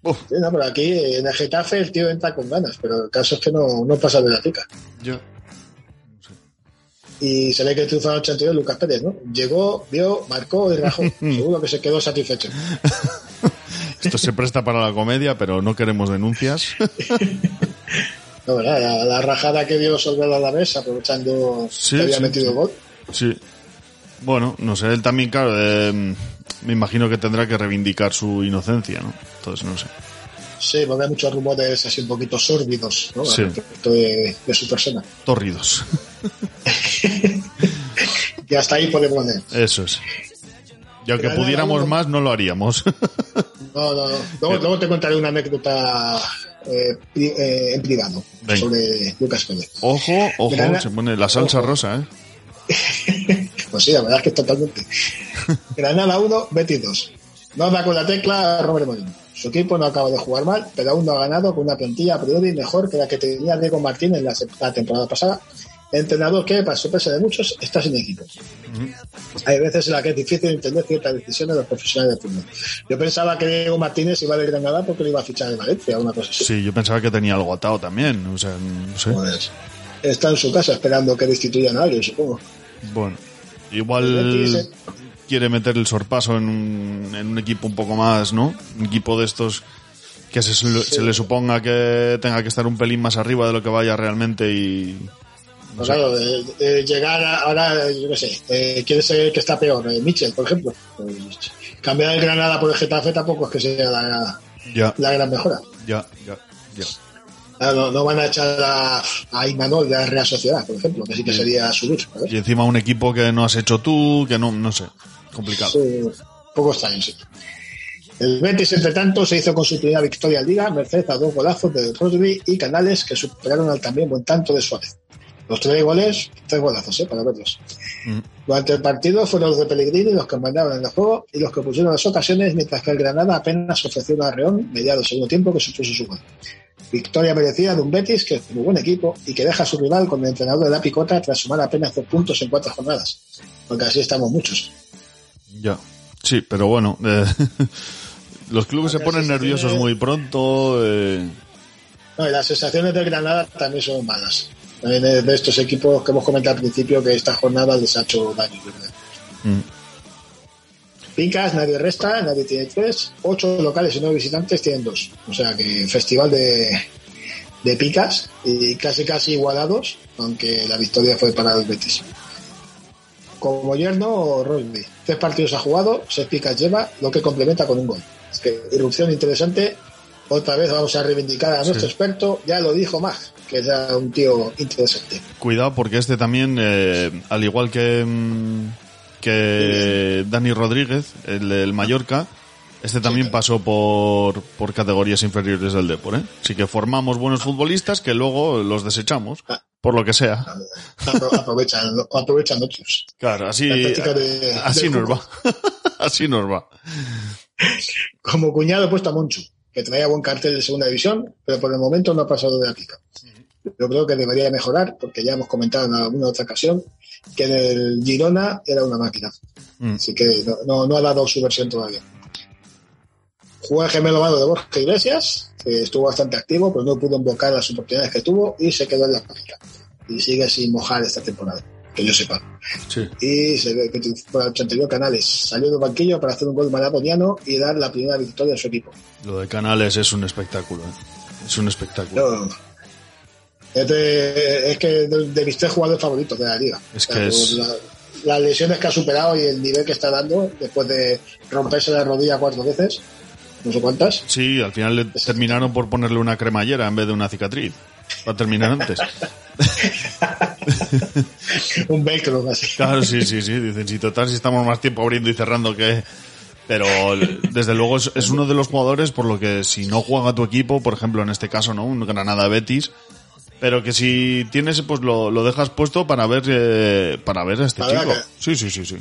Sí, no, pero aquí en el Getafe el tío entra con ganas, pero el caso es que no, no pasa de la pica. Ya. Y se ve que la noche anterior Lucas Pérez, ¿no? Llegó, vio, marcó y rajó. Seguro que se quedó satisfecho. Esto se presta para la comedia, pero no queremos denuncias. No, ¿verdad? La, la rajada que dio a la mesa aprovechando Sí, que había sí, metido sí. gol. Sí. Bueno, no sé, él también, claro, eh, me imagino que tendrá que reivindicar su inocencia, ¿no? Entonces, no sé. Sí, porque hay muchos rumores así un poquito sórdidos ¿no? Respecto de, de su persona. Torridos. Y hasta ahí podemos leer. Eso es. Y aunque Pero pudiéramos más, no lo haríamos. No, no, no. Luego, luego te contaré una anécdota eh, pri- eh, en privado sobre Lucas Pérez. ojo, ojo, se pone la salsa Ojo. rosa, ¿eh? Pues sí, la verdad es que totalmente. Granada 1, Betis 2. No da con la tecla Robert Molino. Su equipo no acaba de jugar mal, pero aún no ha ganado con una plantilla a priori mejor que la que tenía Diego Martín en la temporada pasada. Entrenador que, para sorpresa de muchos, está sin equipo. Hay veces en las que es difícil entender ciertas decisiones de los profesionales de fútbol. Yo pensaba que Diego Martínez iba de Granada porque lo iba a fichar en Valencia o una cosa así. Sí, yo pensaba que tenía algo atado también. O sea, no sé. Pues está en su casa esperando que destituyan a alguien, supongo. Bueno, igual. Eh, quiere meter el sorpaso en un, en un equipo un poco más, ¿no? Un equipo de estos que se, se le suponga que tenga que estar un pelín más arriba de lo que vaya realmente y... no Pues sé. claro, de, de llegar a- ahora, yo qué sé, eh, quiere ser que está peor, eh, Mitchell, por ejemplo. Pues, cambiar el Granada por el Getafe tampoco es que sea la, Ya, la gran mejora. ya, ya, ya. No, no van a echar a, a Imanol de la Real Sociedad, por ejemplo, que sí que sería subir. ¿sabes? Y encima un equipo que no has hecho tú, que no, no sé, complicado. Sí, poco extraño, sí. El Betis, entre tanto, se hizo con su primera victoria en Liga, merced a dos golazos de Rodri y Canales que superaron al también buen tanto de Suárez. Los tres goles, tres golazos, ¿eh? para verlos. Mm. Durante el partido fueron los de Pellegrini los que mandaron en el juego y los que pusieron las ocasiones, mientras que el Granada apenas ofreció un arreón mediado segundo tiempo que supuso su gol. Victoria merecida de un Betis que es muy buen equipo y que deja a su rival con el entrenador de la picota tras sumar apenas dos puntos en cuatro jornadas. Porque así estamos muchos. Ya. Sí, pero bueno, eh, los clubes se ponen nerviosos muy pronto. eh, No, y las sensaciones del Granada también son malas. También es de estos equipos que hemos comentado al principio que esta jornada les ha hecho daño. mm, Picas, nadie resta, nadie tiene tres. Ocho locales y nueve visitantes tienen dos. O sea que festival de, de picas y casi casi igualados, aunque la victoria fue para el Betis. Como yerno, Rosby. Tres partidos ha jugado, seis picas lleva, lo que complementa con un gol. Es que irrupción interesante. Otra vez vamos a reivindicar a nuestro Sí. experto. Ya lo dijo Mag, que era un tío interesante. cuidado porque este también, eh, al igual que, mm, que Dani Rodríguez, el del Mallorca, este también pasó por, por categorías inferiores del Depor. ¿eh? Así que formamos buenos futbolistas que luego los desechamos, por lo que sea. Apro- Aprovechan, aprovechan otros. Claro, así, de- así nos va. así nos va. Como cuñado he puesto a Monchu, que traía buen cartel de segunda división, pero por el momento no ha pasado de la pica. Yo creo que debería mejorar, porque ya hemos comentado en alguna otra ocasión que en el Girona era una máquina. Mm. Así que no, no, no ha dado su versión todavía. El gemelo mano de Borja Iglesias, que estuvo bastante activo, pero no pudo invocar las oportunidades que tuvo y se quedó en la pica. Y sigue sin mojar esta temporada, que yo sepa. Sí. Y se ve que por el anterior Canales salió del banquillo para hacer un gol maradoniano y dar la primera victoria a su equipo. Lo de Canales es un espectáculo. ¿eh? Es un espectáculo. Yo- es, de- es que de, de mis tres jugadores favoritos de la liga. Es O sea, que es- la- las lesiones que ha superado y el nivel que está dando después de romperse la rodilla cuatro veces, no sé cuántas. Sí, al final le terminaron por ponerle una cremallera en vez de una cicatriz. Para terminar antes. un velcro casi. Claro, sí, sí, sí. Dicen, si total, si estamos más tiempo abriendo y cerrando que... Pero desde luego es, es uno de los jugadores por lo que si no juega tu equipo, por ejemplo en este caso, ¿no? Un Granada Betis, pero que si tienes, pues lo, lo dejas puesto para ver eh, para ver a este Para chico. Sí, sí, sí, sí.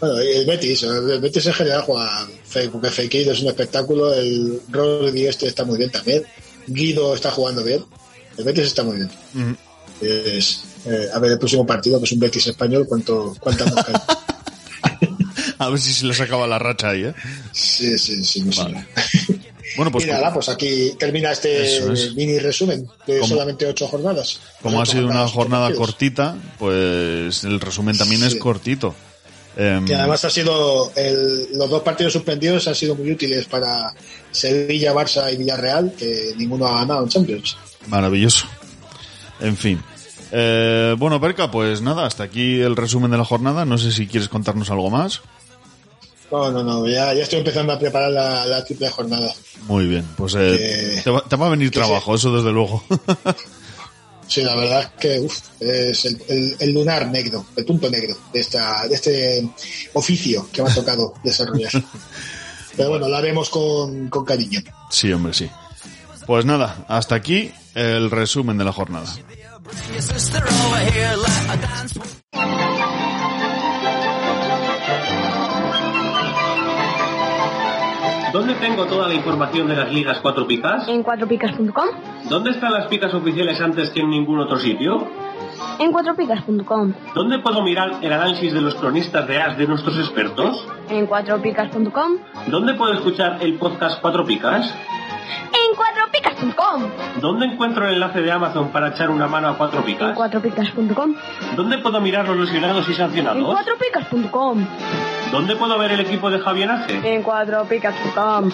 Bueno, y el Betis, el Betis en general juega porque Fekir es un espectáculo, el Rodri este está muy bien también, Guido está jugando bien, el Betis está muy bien. Es, eh, a ver el próximo partido, que es un Betis español, cuánto, cuánta. A ver si se les acaba la racha ahí, ¿eh? Sí, sí, sí, no sé. Bueno, pues y nada, pues aquí termina este es. mini resumen de solamente ocho jornadas. como ha sido una jornada cortita, pues el resumen también es cortito. Em, Y además ha sido el- los dos partidos suspendidos han sido muy útiles para Sevilla, Barça y Villarreal, que ninguno ha ganado en Champions. Maravilloso. En fin. Eh, bueno, Perca, pues nada, hasta aquí el resumen de la jornada. No sé si quieres contarnos algo más. No, no, no, ya, ya estoy empezando a preparar la, la triple jornada. Muy bien, pues eh, Eh, te, va, te va a venir trabajo, eso desde luego. Sí, la verdad es que uf, es el, el- el lunar negro, el punto negro de, esta, de este oficio que me ha tocado desarrollar. Pero bueno, lo haremos con, con cariño. sí, hombre, sí. Pues nada, hasta aquí el resumen de la jornada. ¿Dónde tengo toda la información de las ligas cuatro picas? En cuatropicas.com. ¿Dónde están las picas oficiales antes que en ningún otro sitio? En cuatropicas.com. ¿Dónde puedo mirar el análisis de los cronistas de as de nuestros expertos? En cuatropicas.com. ¿Dónde puedo escuchar el podcast Cuatro Picas? En cuatropicas.com. ¿Dónde encuentro el enlace de Amazon para echar una mano a Cuatro En Picas? cuatropicas.com. ¿Dónde puedo mirar los lesionados y En sancionados? cuatropicas.com. ¿Dónde puedo ver el equipo de Javier Ace? En 4picas.com.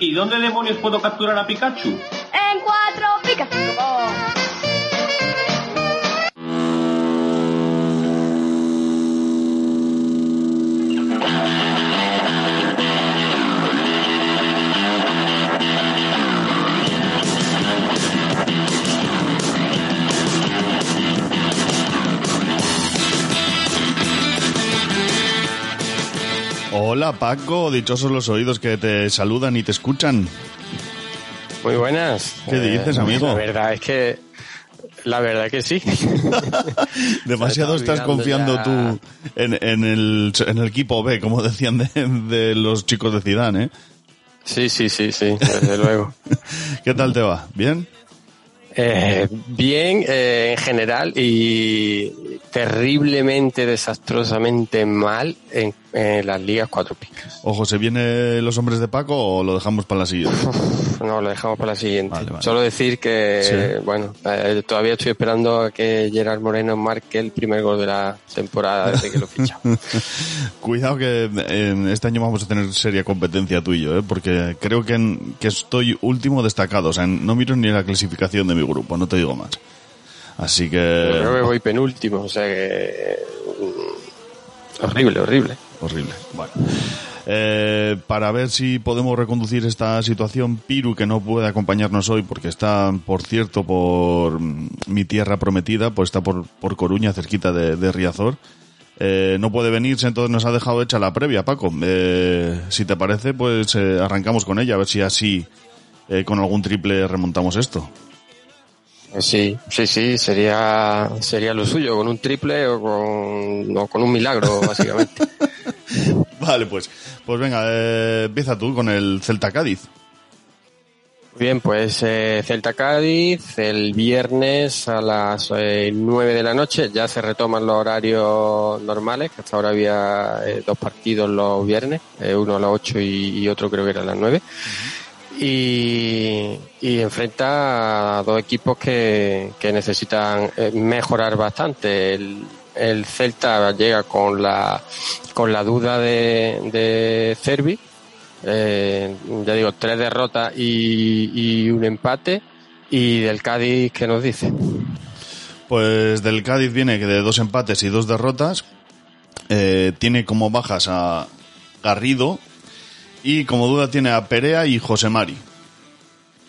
¿Y dónde demonios puedo capturar a Pikachu? En 4picas.com. Hola Paco, dichosos los oídos que te saludan y te escuchan. Muy buenas. ¿Qué dices, amigo? La verdad es que la verdad que sí. Demasiado estás confiando ya. tú en, en el, en el equipo B, como decían de, de los chicos de Zidane, ¿eh? Sí, sí, sí, sí, desde luego. ¿Qué tal te va? ¿Bien? Eh, bien eh, en general y terriblemente, desastrosamente mal en, en las ligas cuatro picas. Ojo, ¿se viene los hombres de Paco o lo dejamos para la siguiente? No, lo dejamos para la siguiente. Vale, vale. Solo decir que, Sí. bueno, eh, todavía estoy esperando a que Gerard Moreno marque el primer gol de la temporada desde que lo ficha. Cuidado que en este año vamos a tener seria competencia tú y yo, ¿eh? porque creo que, en- que estoy último destacado. O sea, no miro ni la clasificación de mi grupo, no te digo más. Así que... Yo creo que voy penúltimo, o sea que... mm, Horrible, horrible. Horrible. Bueno. Eh, para ver si podemos reconducir esta situación, Piru, que no puede acompañarnos hoy porque está, por cierto, por mi tierra prometida, pues está por, por Coruña, cerquita de, de Riazor. Eh, no puede venirse, entonces nos ha dejado hecha la previa, Paco. Eh, si te parece, pues eh, arrancamos con ella, a ver si así, eh, con algún triple, remontamos esto. Sí, sí, sí, sería, sería lo suyo, con un triple o con, o con un milagro, básicamente. Vale, pues, pues venga, eh, empieza tú con el Celta Cádiz. Bien, pues eh, Celta Cádiz, el viernes a las eh, 9 de la noche ya se retoman los horarios normales, que hasta ahora había eh, dos partidos los viernes, uno a las 8 y, y otro creo que era a las 9. Y, y enfrenta a dos equipos que, que necesitan mejorar bastante. El, el Celta llega con la, con la duda de, Cervi, eh, ya digo, tres derrotas y, y un empate. Y del Cádiz, ¿qué nos dice? Pues del Cádiz viene que de dos empates y dos derrotas. Eh, tiene como bajas a Garrido y como duda tiene a Perea y José Mari.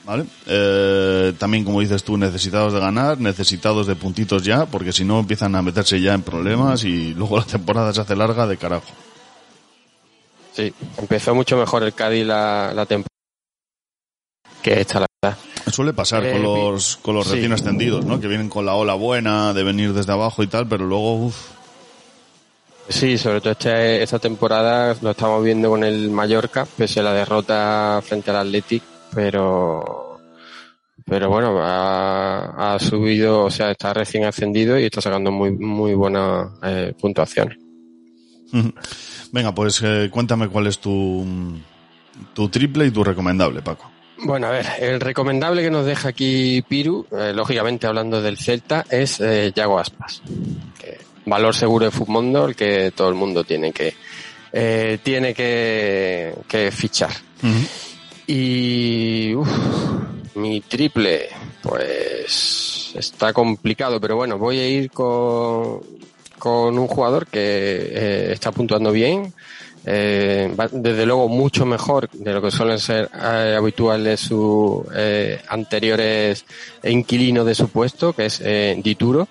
¿Vale? Eh, también, como dices tú, necesitados de ganar, necesitados de puntitos ya, porque si no empiezan a meterse ya en problemas y luego la temporada se hace larga de carajo. Sí, empezó mucho mejor el Cádiz la, la temporada que esta, la verdad. Suele pasar Eh, con los, con los sí. recién ascendidos, ¿no? Que vienen con la ola buena de venir desde abajo y tal, pero luego, uff, Sí, sobre todo este, esta temporada lo estamos viendo con el Mallorca, pese a la derrota frente al Athletic, pero pero bueno, ha, ha subido, o sea, está recién ascendido y está sacando muy muy buenas eh, puntuaciones. Venga, pues eh, cuéntame cuál es tu, tu triple y tu recomendable, Paco. Bueno, a ver, el recomendable que nos deja aquí Piru, eh, lógicamente hablando del Celta, es eh, Yago Aspas. Que valor seguro de Futmundo, el que todo el mundo tiene que eh, tiene que, que fichar. Y uf, mi triple, pues está complicado, pero bueno, voy a ir con, con un jugador que eh, está puntuando bien, eh, va- desde luego mucho mejor de lo que suelen ser eh, habituales sus eh, anteriores inquilinos de su puesto, que es eh, Dituro,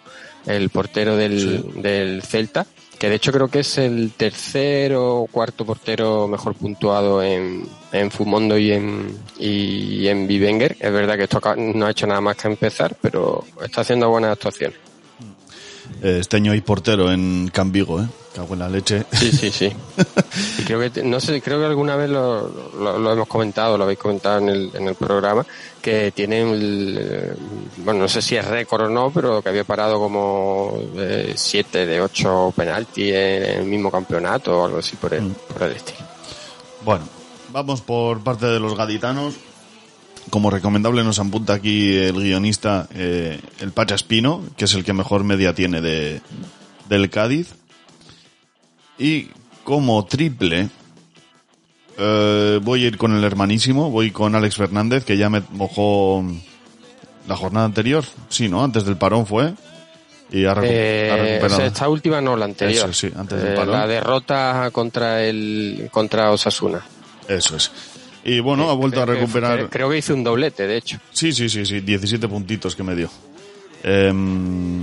el portero del, del Celta, que de hecho creo que es el tercer o cuarto portero mejor puntuado en, en Fumondo y en, y en Bivenger. Es verdad que esto no ha hecho nada más que empezar, pero está haciendo buenas actuaciones. Eh, este año hay portero en Cambigo, ¿eh? Cago en la leche. Sí, sí, sí. Y creo que, no sé, creo que alguna vez lo, lo, lo hemos comentado, lo habéis comentado en el, en el programa, que tiene, el, eh, bueno, no sé si es récord o no, pero que había parado como eh, siete de ocho penaltis en el mismo campeonato o algo así por el, por el estilo. Bueno, vamos por parte de los gaditanos. Como recomendable nos apunta aquí el guionista, eh, el Pacha Espino, que es el que mejor media tiene de, del Cádiz. Y como triple, eh, voy a ir con el hermanísimo, voy con Alex Fernández, que ya me mojó la jornada anterior. Sí, ¿no? Antes del parón fue. Y ha, recu- Eh, ha recuperado. o sea, esta última no, la anterior. Eso, sí, antes del Eh, parón. la derrota contra el contra Osasuna. Eso es. Y bueno, ha vuelto a recuperar. creo- que hizo un doblete, de hecho. Sí, sí, sí, sí, 17 puntitos que me dio. Em,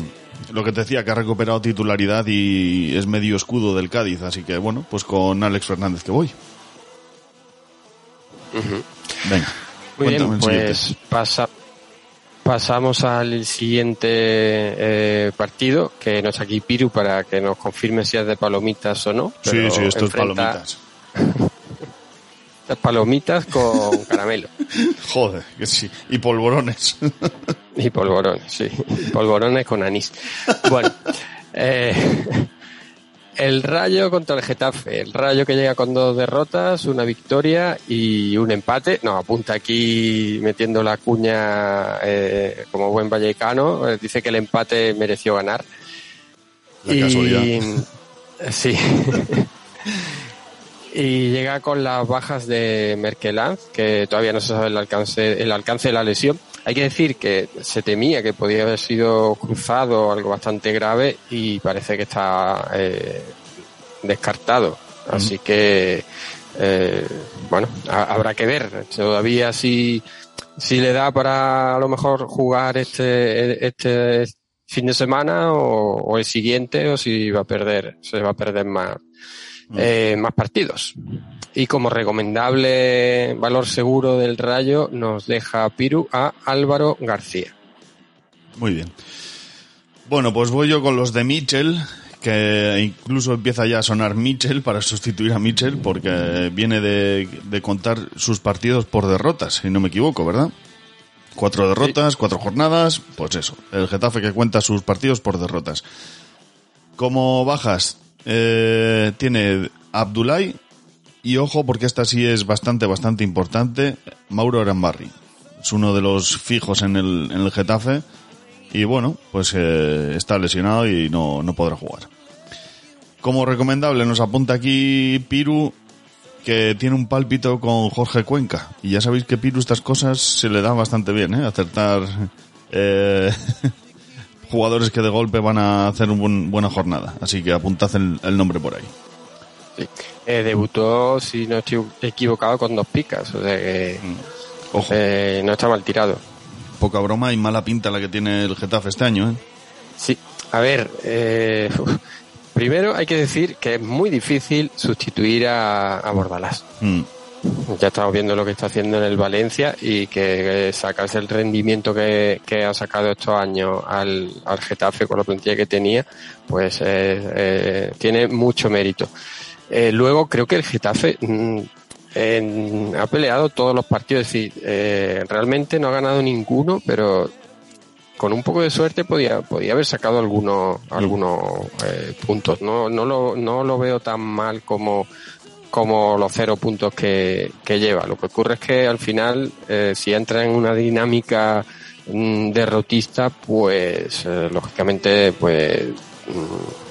lo que te decía, que ha recuperado titularidad y es medio escudo del Cádiz, así que bueno, pues con Alex Fernández que voy. Venga. Muy bien, pues pasa, pasamos al siguiente eh, partido, que no está aquí Piru para que nos confirme si es de palomitas o no. Sí, pero sí, esto es palomitas. Palomitas con caramelo Joder, que sí. Y polvorones. y polvorones, sí. y polvorones con anís. Bueno, eh, el Rayo contra el Getafe. El Rayo que llega con dos derrotas, una victoria y un empate. No, apunta aquí metiendo la cuña eh, como buen vallecano. eh, dice que el empate mereció ganar. La casualidad. Sí. y llega con las bajas de Merkelanz, que todavía no se sabe el alcance, el alcance de la lesión. Hay que decir que se temía que podía haber sido cruzado algo bastante grave y parece que está eh, descartado. Así que, eh, bueno, ha- habrá que ver. Todavía si, si le da para a lo mejor jugar este, este fin de semana o, o el siguiente o si va a perder, se va a perder más, eh, más partidos. Y como recomendable valor seguro del Rayo nos deja Piru a Álvaro García. Muy bien. Bueno, pues voy yo con los de Mitchell, que incluso empieza ya a sonar Mitchell para sustituir a Mitchell, porque viene de, de contar sus partidos por derrotas, si no me equivoco, ¿verdad? Cuatro derrotas, cuatro jornadas, pues eso. El Getafe que cuenta sus partidos por derrotas. Como bajas, eh, tiene Abdulay y ojo porque esta sí es bastante, bastante importante, Mauro Arambarri. Es uno de los fijos en el, en el Getafe y bueno, pues eh, está lesionado y no, no podrá jugar. Como recomendable nos apunta aquí Piru que tiene un pálpito con Jorge Cuenca. Y ya sabéis que Piru estas cosas se le da bastante bien, ¿eh? Acertar eh, jugadores que de golpe van a hacer una buena jornada. Así que apuntad el, el nombre por ahí. Sí. Eh, debutó, si no estoy equivocado, con dos picas. O sea que Ojo. eh, no está mal tirado. Poca broma y mala pinta la que tiene el Getafe este año, ¿eh? Sí, a ver, eh, primero hay que decir que es muy difícil sustituir a, a Bordalás. Mm. Ya estamos viendo lo que está haciendo en el Valencia y que eh, sacarse el rendimiento que, ha sacado estos años al, al Getafe con la plantilla que tenía, pues eh, eh, tiene mucho mérito. Luego creo que el Getafe mm, ha peleado todos los partidos, es decir, realmente no ha ganado ninguno, pero con un poco de suerte podía, podía haber sacado algunos, algunos puntos. No, no, lo, no lo veo tan mal como, como los cero puntos que, que lleva. Lo que ocurre es que al final, eh, si entra en una dinámica mm, derrotista, pues eh, lógicamente, pues mm,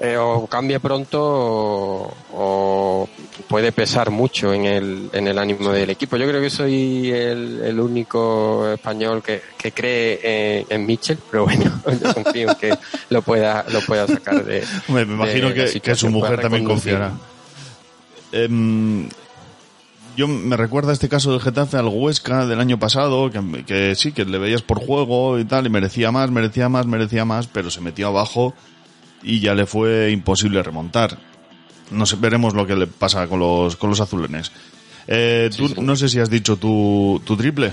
eh, o cambia pronto o, o puede pesar mucho en el, en el ánimo del equipo. Yo creo que soy el, el único español que, que cree en, en Mitchell, pero bueno, yo confío en que lo pueda, lo pueda sacar de. Me imagino de que, que su mujer también confiará. Em, yo me recuerda este caso del Getafe al Huesca del año pasado, que, que sí, que le veías por juego y tal, y merecía más, merecía más, merecía más, pero se metió abajo y ya le fue imposible remontar. No sé, veremos lo que le pasa con los, con los azulenes. Eh, tú, no sé si has dicho tu, tu triple.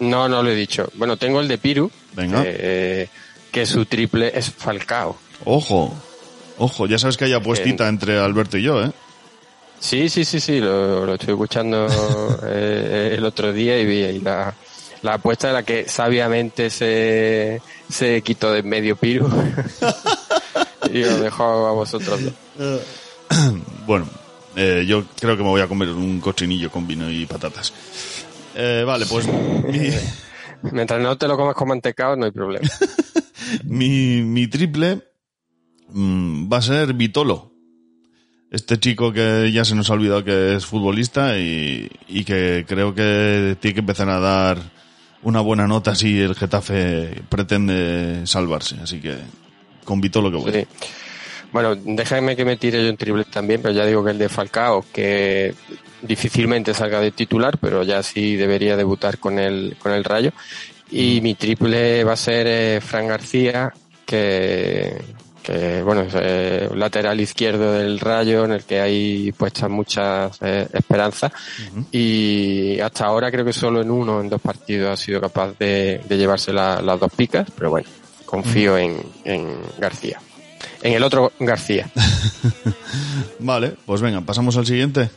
No, no lo he dicho. Bueno, tengo el de Piru, Venga. eh, que su triple es Falcao. Ojo, ojo, ya sabes que hay apuestita entre Alberto y yo, ¿eh? Sí, sí, sí, sí, lo, lo estoy escuchando eh, el otro día y vi ahí la, la apuesta de la que sabiamente se, se quitó de medio Piru y lo dejo a vosotros dos. Bueno, eh, yo creo que me voy a comer un cochinillo con vino y patatas. Eh, vale, pues mi, Mientras no te lo comas con mantecado no hay problema. mi, mi triple mm, va a ser Vitolo. Este chico que ya se nos ha olvidado que es futbolista y, y que creo que tiene que empezar a dar una buena nota si el Getafe pretende salvarse. Así que convito lo que voy. Sí. Bueno, déjame que me tire yo un triple también, pero ya digo que el de Falcao, que difícilmente salga de titular, pero ya sí debería debutar con el, con el Rayo. Y mi triple va a ser eh, Fran García, que, que bueno, es eh, lateral izquierdo del Rayo, en el que hay puestas muchas eh, esperanzas. Y hasta ahora creo que solo en uno, en dos partidos, ha sido capaz de, de llevarse la- las dos picas, pero bueno, confío en, en García. En el otro García. Vale, pues venga, pasamos al siguiente.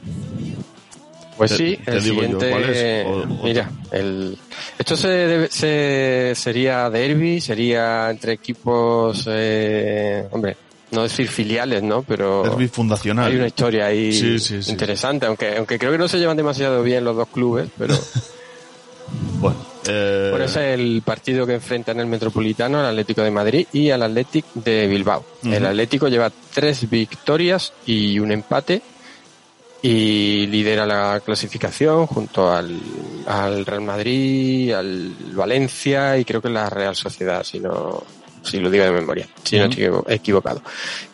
Pues Te- sí, te el yo siguiente. cuál es, o- o mira, el, esto se, debe- se sería derby, sería entre equipos, eh, hombre, no decir filiales, ¿no? Pero Derbi fundacional. hay una historia ahí Sí, sí, sí. interesante, aunque aunque creo que no se llevan demasiado bien los dos clubes, pero Bueno, eh, bueno, ese es el partido que enfrentan el Metropolitano al Atlético de Madrid y al Atlético de Bilbao. El. Atlético lleva tres victorias y un empate y lidera la clasificación junto al, al Real Madrid, al Valencia y creo que la Real Sociedad, si no si lo digo de memoria, si no estoy equivo- equivocado.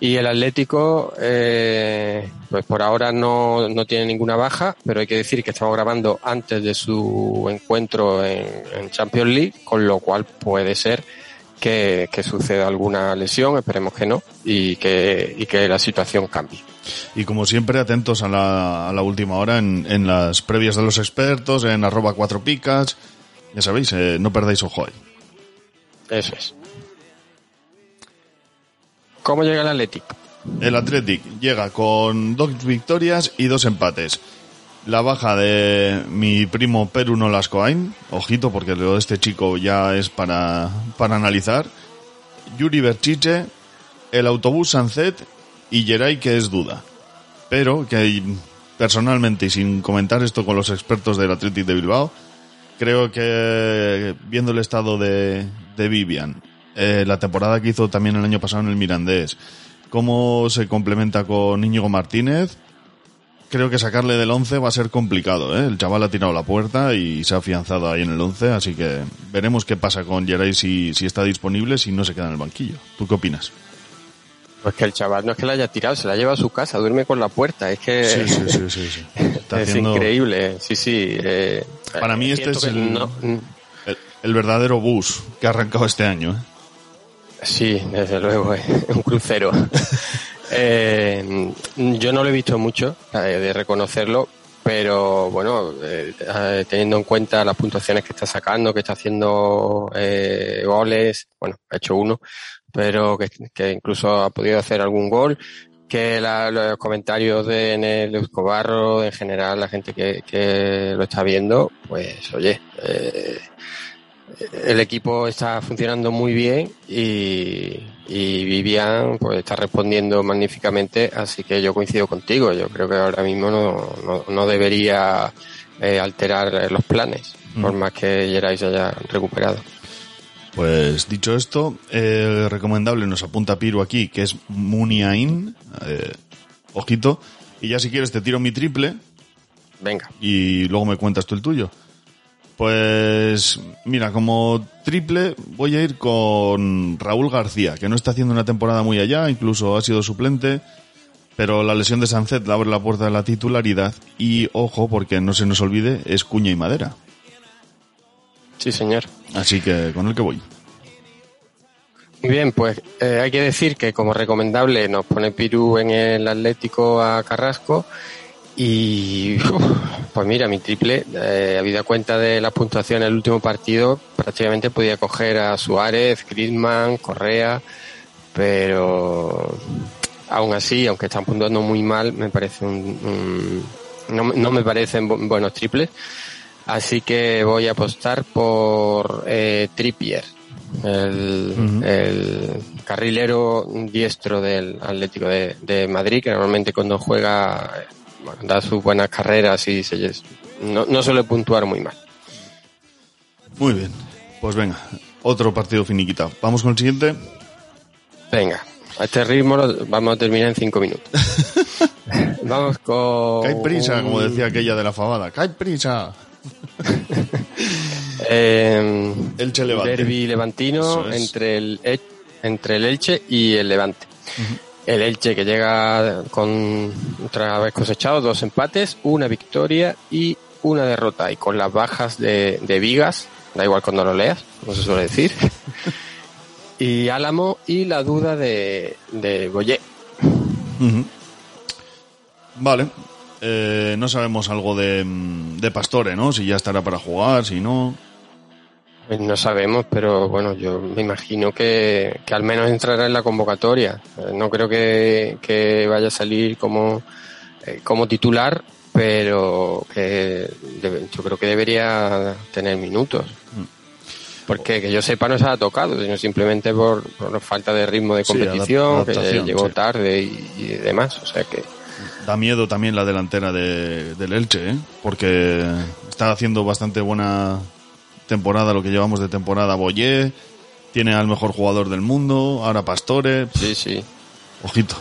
Y el Atlético, eh, pues por ahora no, no tiene ninguna baja, pero hay que decir que estamos grabando antes de su encuentro en, en Champions League, con lo cual puede ser que, que suceda alguna lesión, esperemos que no, y que, y que la situación cambie. Y como siempre, atentos a la, a la última hora en, en las previas de los expertos, en arroba cuatro picas. Ya sabéis, eh, no perdáis ojo ahí. Eso es. ¿Cómo llega el Atlético? El Athletic llega con dos victorias y dos empates. La baja de mi primo Peru Nolascoain, ojito porque lo de este chico ya es para, para analizar. Yuri Berchiche, el autobús Sancet y Geray que es duda. Pero que personalmente y sin comentar esto con los expertos del Athletic de Bilbao, creo que viendo el estado de, de Vivian, eh, la temporada que hizo también el año pasado en el Mirandés, cómo se complementa con Íñigo Martínez, creo que sacarle del 11 va a ser complicado. ¿eh? El chaval ha tirado la puerta y se ha afianzado ahí en el 11, así que veremos qué pasa con Geray si, si está disponible, si no se queda en el banquillo. ¿Tú qué opinas? Pues que el chaval no es que la haya tirado, se la lleva a su casa, duerme con la puerta. Es que Sí, sí, sí, sí, sí. Está es haciendo- increíble. Sí, sí. eh, Para mí este siento es que el, no- el, el verdadero bus que ha arrancado este año. ¿eh? Sí, desde luego, eh, un crucero. Eh, yo no lo he visto mucho, eh, de reconocerlo, pero bueno, eh, eh, teniendo en cuenta las puntuaciones que está sacando, que está haciendo eh, goles, bueno, ha hecho uno, pero que, que incluso ha podido hacer algún gol, que la- los comentarios de Enel Escobarro, en general, la gente que, que lo está viendo, pues oye, eh, el equipo está funcionando muy bien y, y Vivian pues está respondiendo magníficamente, así que yo coincido contigo. Yo creo que ahora mismo no, no, no debería eh, alterar los planes, por Mm. más que Geray se haya recuperado. Pues dicho esto, eh, recomendable nos apunta Piru aquí, que es Muniain, eh, ojito, y ya si quieres te tiro mi triple Venga, y luego me cuentas tú el tuyo. Pues mira, como triple voy a ir con Raúl García, que no está haciendo una temporada muy allá, incluso ha sido suplente, pero la lesión de Sancet le abre la puerta de la titularidad y ojo, porque no se nos olvide, es cuña y madera. Sí señor. Así que con el que voy. Muy bien, pues eh, hay que decir que como recomendable nos pone Pirú en el Atlético a Carrasco y uf, pues mira, mi triple, eh, habida cuenta de la puntuación en el último partido, prácticamente podía coger a Suárez, Griezmann, Correa, pero aún así, aunque están puntuando muy mal, me parece un, un- no, me- no me parecen bu- buenos triples, así que voy a apostar por eh, Trippier el, carrilero diestro del Atlético de, de Madrid, que normalmente cuando juega bueno, da sus buenas carreras y se, no, no suele puntuar muy mal. Muy bien. Pues venga, otro partido finiquitado. Vamos con el siguiente. Venga, a este ritmo lo- vamos a terminar en cinco minutos. vamos con... ¡Cae prisa! Como decía aquella de la fabada. ¡Cae prisa! Eh, Elche Levante. Derby levantino es. entre el, E- entre el Elche y el Levante. El Elche que llega con otra vez cosechado dos empates, una victoria y una derrota. Y con las bajas de, de Vigas, da igual cuando lo leas, como se suele decir. y Álamo y la duda de, de Boyé. Vale. Eh, no sabemos algo de, mm, de Pastore, ¿no? Si ya estará para jugar, si no. Pues No sabemos, pero bueno, yo me imagino que, que al menos entrará en la convocatoria. Eh, No creo que, que vaya a salir como, eh, como titular, pero que debe- yo creo que debería tener minutos. Porque que yo sepa no se ha tocado, sino simplemente por, por falta de ritmo de competición, que llegó sí. tarde y, y demás. O sea que Da miedo también la delantera de, del Elche, ¿eh? Porque está haciendo bastante buena temporada, lo que llevamos de temporada. Boyé, tiene al mejor jugador del mundo, ahora Pastore. sí, sí. Ojito,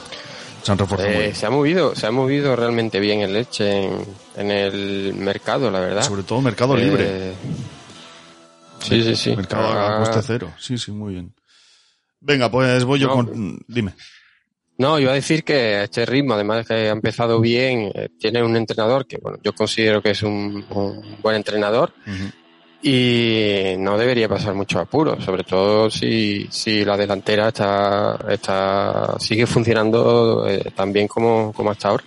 se han Eh, se ha movido, se ha movido realmente bien el leche en, en el mercado, la verdad. Sobre todo mercado libre. Eh, sí, sí, sí. Mercado a Ah, coste cero. Sí, sí, muy bien. Venga, pues voy yo No. con... Dime. No, iba a decir que este ritmo, además que ha empezado bien, eh, tiene un entrenador que, bueno, yo considero que es un, un buen entrenador y no debería pasar mucho apuro, sobre todo si, si la delantera está, está, sigue funcionando eh, tan bien como, como hasta ahora.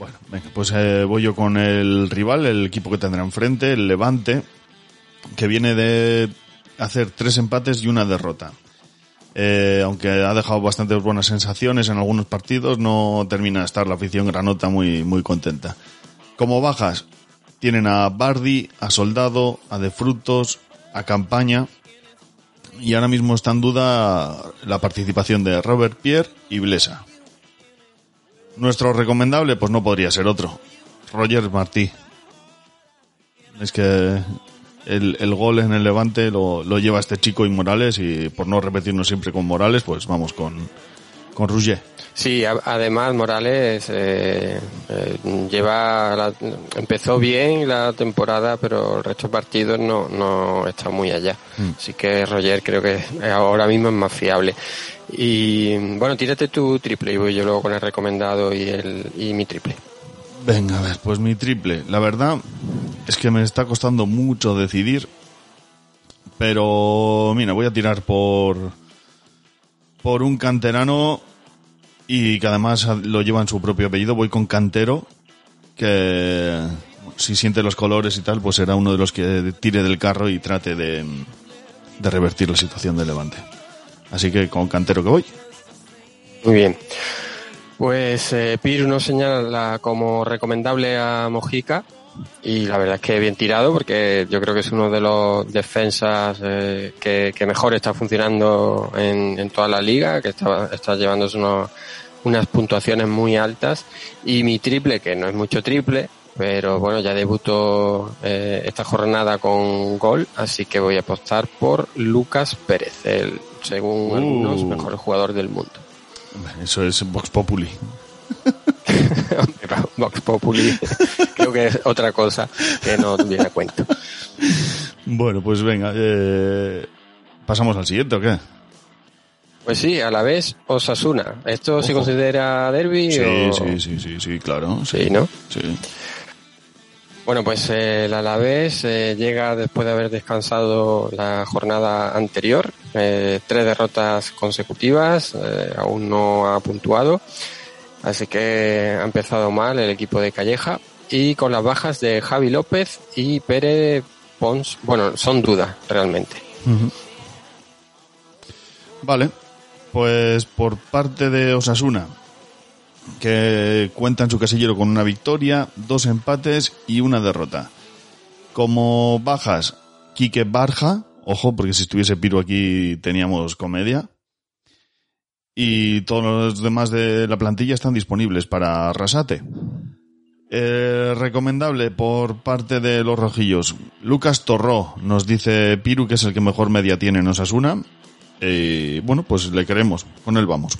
Bueno, venga, pues eh, voy yo con el rival, el equipo que tendrá enfrente, el Levante, que viene de hacer tres empates y una derrota. Eh, aunque ha dejado bastantes buenas sensaciones en algunos partidos, no termina de estar la afición granota muy, muy contenta. Como bajas, tienen a Bardi, a Soldado, a De Frutos, a Campaña, y ahora mismo está en duda la participación de Robert Pierre y Blesa. Nuestro recomendable, pues no podría ser otro. Roger Martí. Es que el, el gol en el Levante lo, lo lleva este chico y Morales y por no repetirnos siempre con Morales, pues vamos con, con Rouget. Sí, a- además Morales eh, eh, lleva la- empezó bien la temporada, pero el resto de partidos no, no está muy allá. Así que Roger creo que ahora mismo es más fiable. Y bueno, tírate tu triple y voy yo luego con el recomendado y el y mi triple. Venga, a ver, pues mi triple. La verdad es que me está costando mucho decidir. Pero, mira, voy a tirar por. Por un canterano. Y que además lo lleva en su propio apellido. Voy con Cantero. Que si siente los colores y tal, pues será uno de los que tire del carro y trate de, de revertir la situación del Levante. Así que con Cantero que voy. Muy bien. Pues eh, Piru nos señala como recomendable a Mojica y la verdad es que bien tirado porque yo creo que es uno de los defensas eh, que, que mejor está funcionando en, en toda la liga, que está, está llevándose unos- unas puntuaciones muy altas y mi triple, que no es mucho triple, pero bueno, ya debutó eh, esta jornada con gol, así que voy a apostar por Lucas Pérez, el según Uh. algunos mejor jugador del mundo. Eso es Vox Populi. Vox Populi creo que es otra cosa que no viene a cuento. Bueno, pues venga. eh, ¿Pasamos al siguiente o qué? Pues sí, a la vez Osasuna. ¿Esto se Ojo. considera derby? Sí, o- sí, sí, sí, sí, claro. Sí, ¿no? Sí. Bueno, pues eh, el Alavés eh, llega después de haber descansado la jornada anterior, eh, tres derrotas consecutivas, aún no ha puntuado, así que ha empezado mal el equipo de Calleja y con las bajas de Javi López y Pérez Pons, bueno, son dudas realmente. Vale, pues por parte de Osasuna, que cuenta en su casillero con una victoria, dos empates y una derrota. Como bajas, Quique Barja, ojo, porque si estuviese Piro aquí teníamos comedia. Y todos los demás de la plantilla están disponibles para Rasate. Eh, recomendable por parte de los rojillos. Lucas Torró nos dice Piru que es el que mejor media tiene en Osasuna. Eh, bueno, pues le queremos. Con él vamos.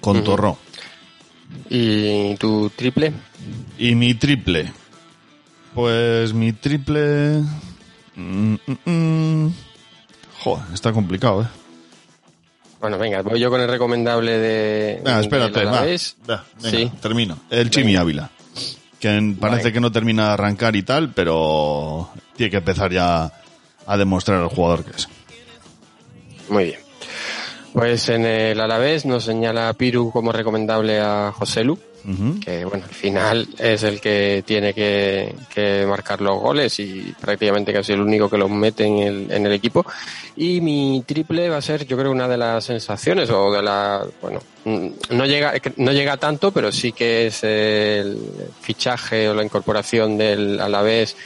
Con Ujú. Torró. ¿Y tu triple? Y mi triple. Pues mi triple... mm, mm, mm. Joder, está complicado, ¿eh? Bueno, venga, voy yo con el recomendable de. Ah, espérate, va, va, venga, Sí. termino. El Chimi Ávila. Que parece que no termina de arrancar y tal, pero tiene que empezar ya a demostrar al jugador que es. Muy bien. Pues en el Alavés nos señala Piru como recomendable a José Lu, que bueno, al final es el que tiene que, que marcar los goles y prácticamente casi el único que los mete en el, en el equipo. Y mi triple va a ser, yo creo, una de las sensaciones o de la, bueno, mm, no llega, no llega tanto, pero sí que es el fichaje o la incorporación del Alavés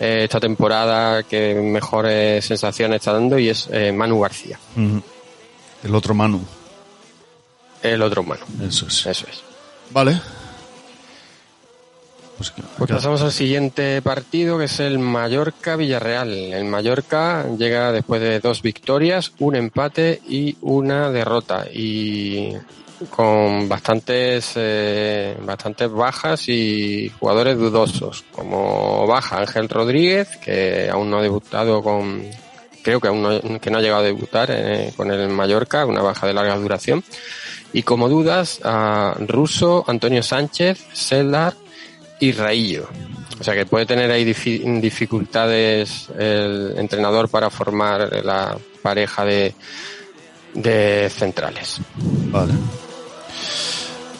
eh, esta temporada que mejores sensaciones está dando y es eh, Manu García. El otro Manu. el otro Manu. Eso es. Eso es. Vale. Pues, Pues pasamos al siguiente partido, que es el Mallorca-Villarreal. El Mallorca llega después de dos victorias, un empate y una derrota. Y con bastantes, eh, bastantes bajas y jugadores dudosos, como baja Ángel Rodríguez, que aún no ha debutado con, creo que aún no, que no ha llegado a debutar eh, con el Mallorca, una baja de larga duración. Y como dudas, a Russo, Antonio Sánchez, Seldar y Raillo. O sea que puede tener ahí difi- dificultades el entrenador para formar la pareja de, de centrales. Vale.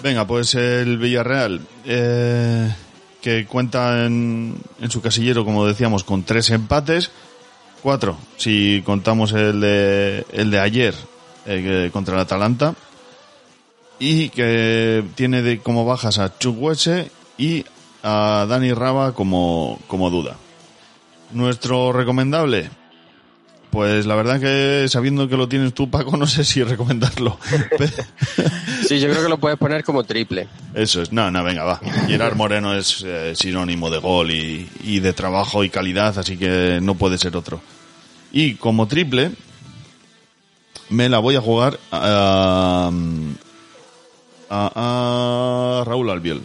Venga, pues el Villarreal, eh, que cuenta en, en su casillero, como decíamos, con tres empates, cuatro, si contamos el de, el de ayer contra el Atalanta, y que tiene de, como bajas a Chukwese y a Dani Raba como, como duda. Nuestro recomendable, pues la verdad que sabiendo que lo tienes tú, Paco, no sé si recomendarlo. Sí, yo creo que lo puedes poner como triple. Eso es, no, no, venga, va. Gerard Moreno es eh, sinónimo de gol y, y de trabajo y calidad, así que no puede ser otro. Y como triple, me la voy a jugar a, a, a Raúl Albiol.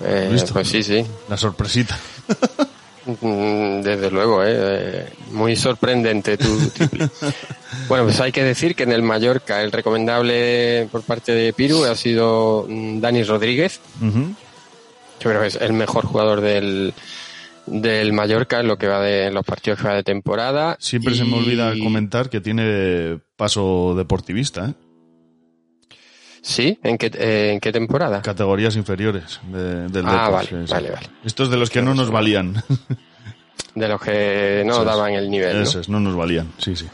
Eh, ¿Listo? pues sí, sí. La sorpresita. Mm, Desde luego, ¿eh? Eh, muy sorprendente tu bueno, pues hay que decir que en el Mallorca el recomendable por parte de Piru ha sido mm, Dani Rodríguez. Yo creo que es el mejor jugador del, del Mallorca en lo que va de en los partidos que va de temporada. Siempre se me olvida comentar que tiene paso deportivista, ¿eh? Sí, ¿en qué, eh, ¿en qué temporada? Categorías inferiores de- del Ah, Depor, vale, sí, sí. vale, vale. Estos de los que no nos valían. De los que no Eso es. daban el nivel. ¿no? Eso es, no nos valían, sí, sí.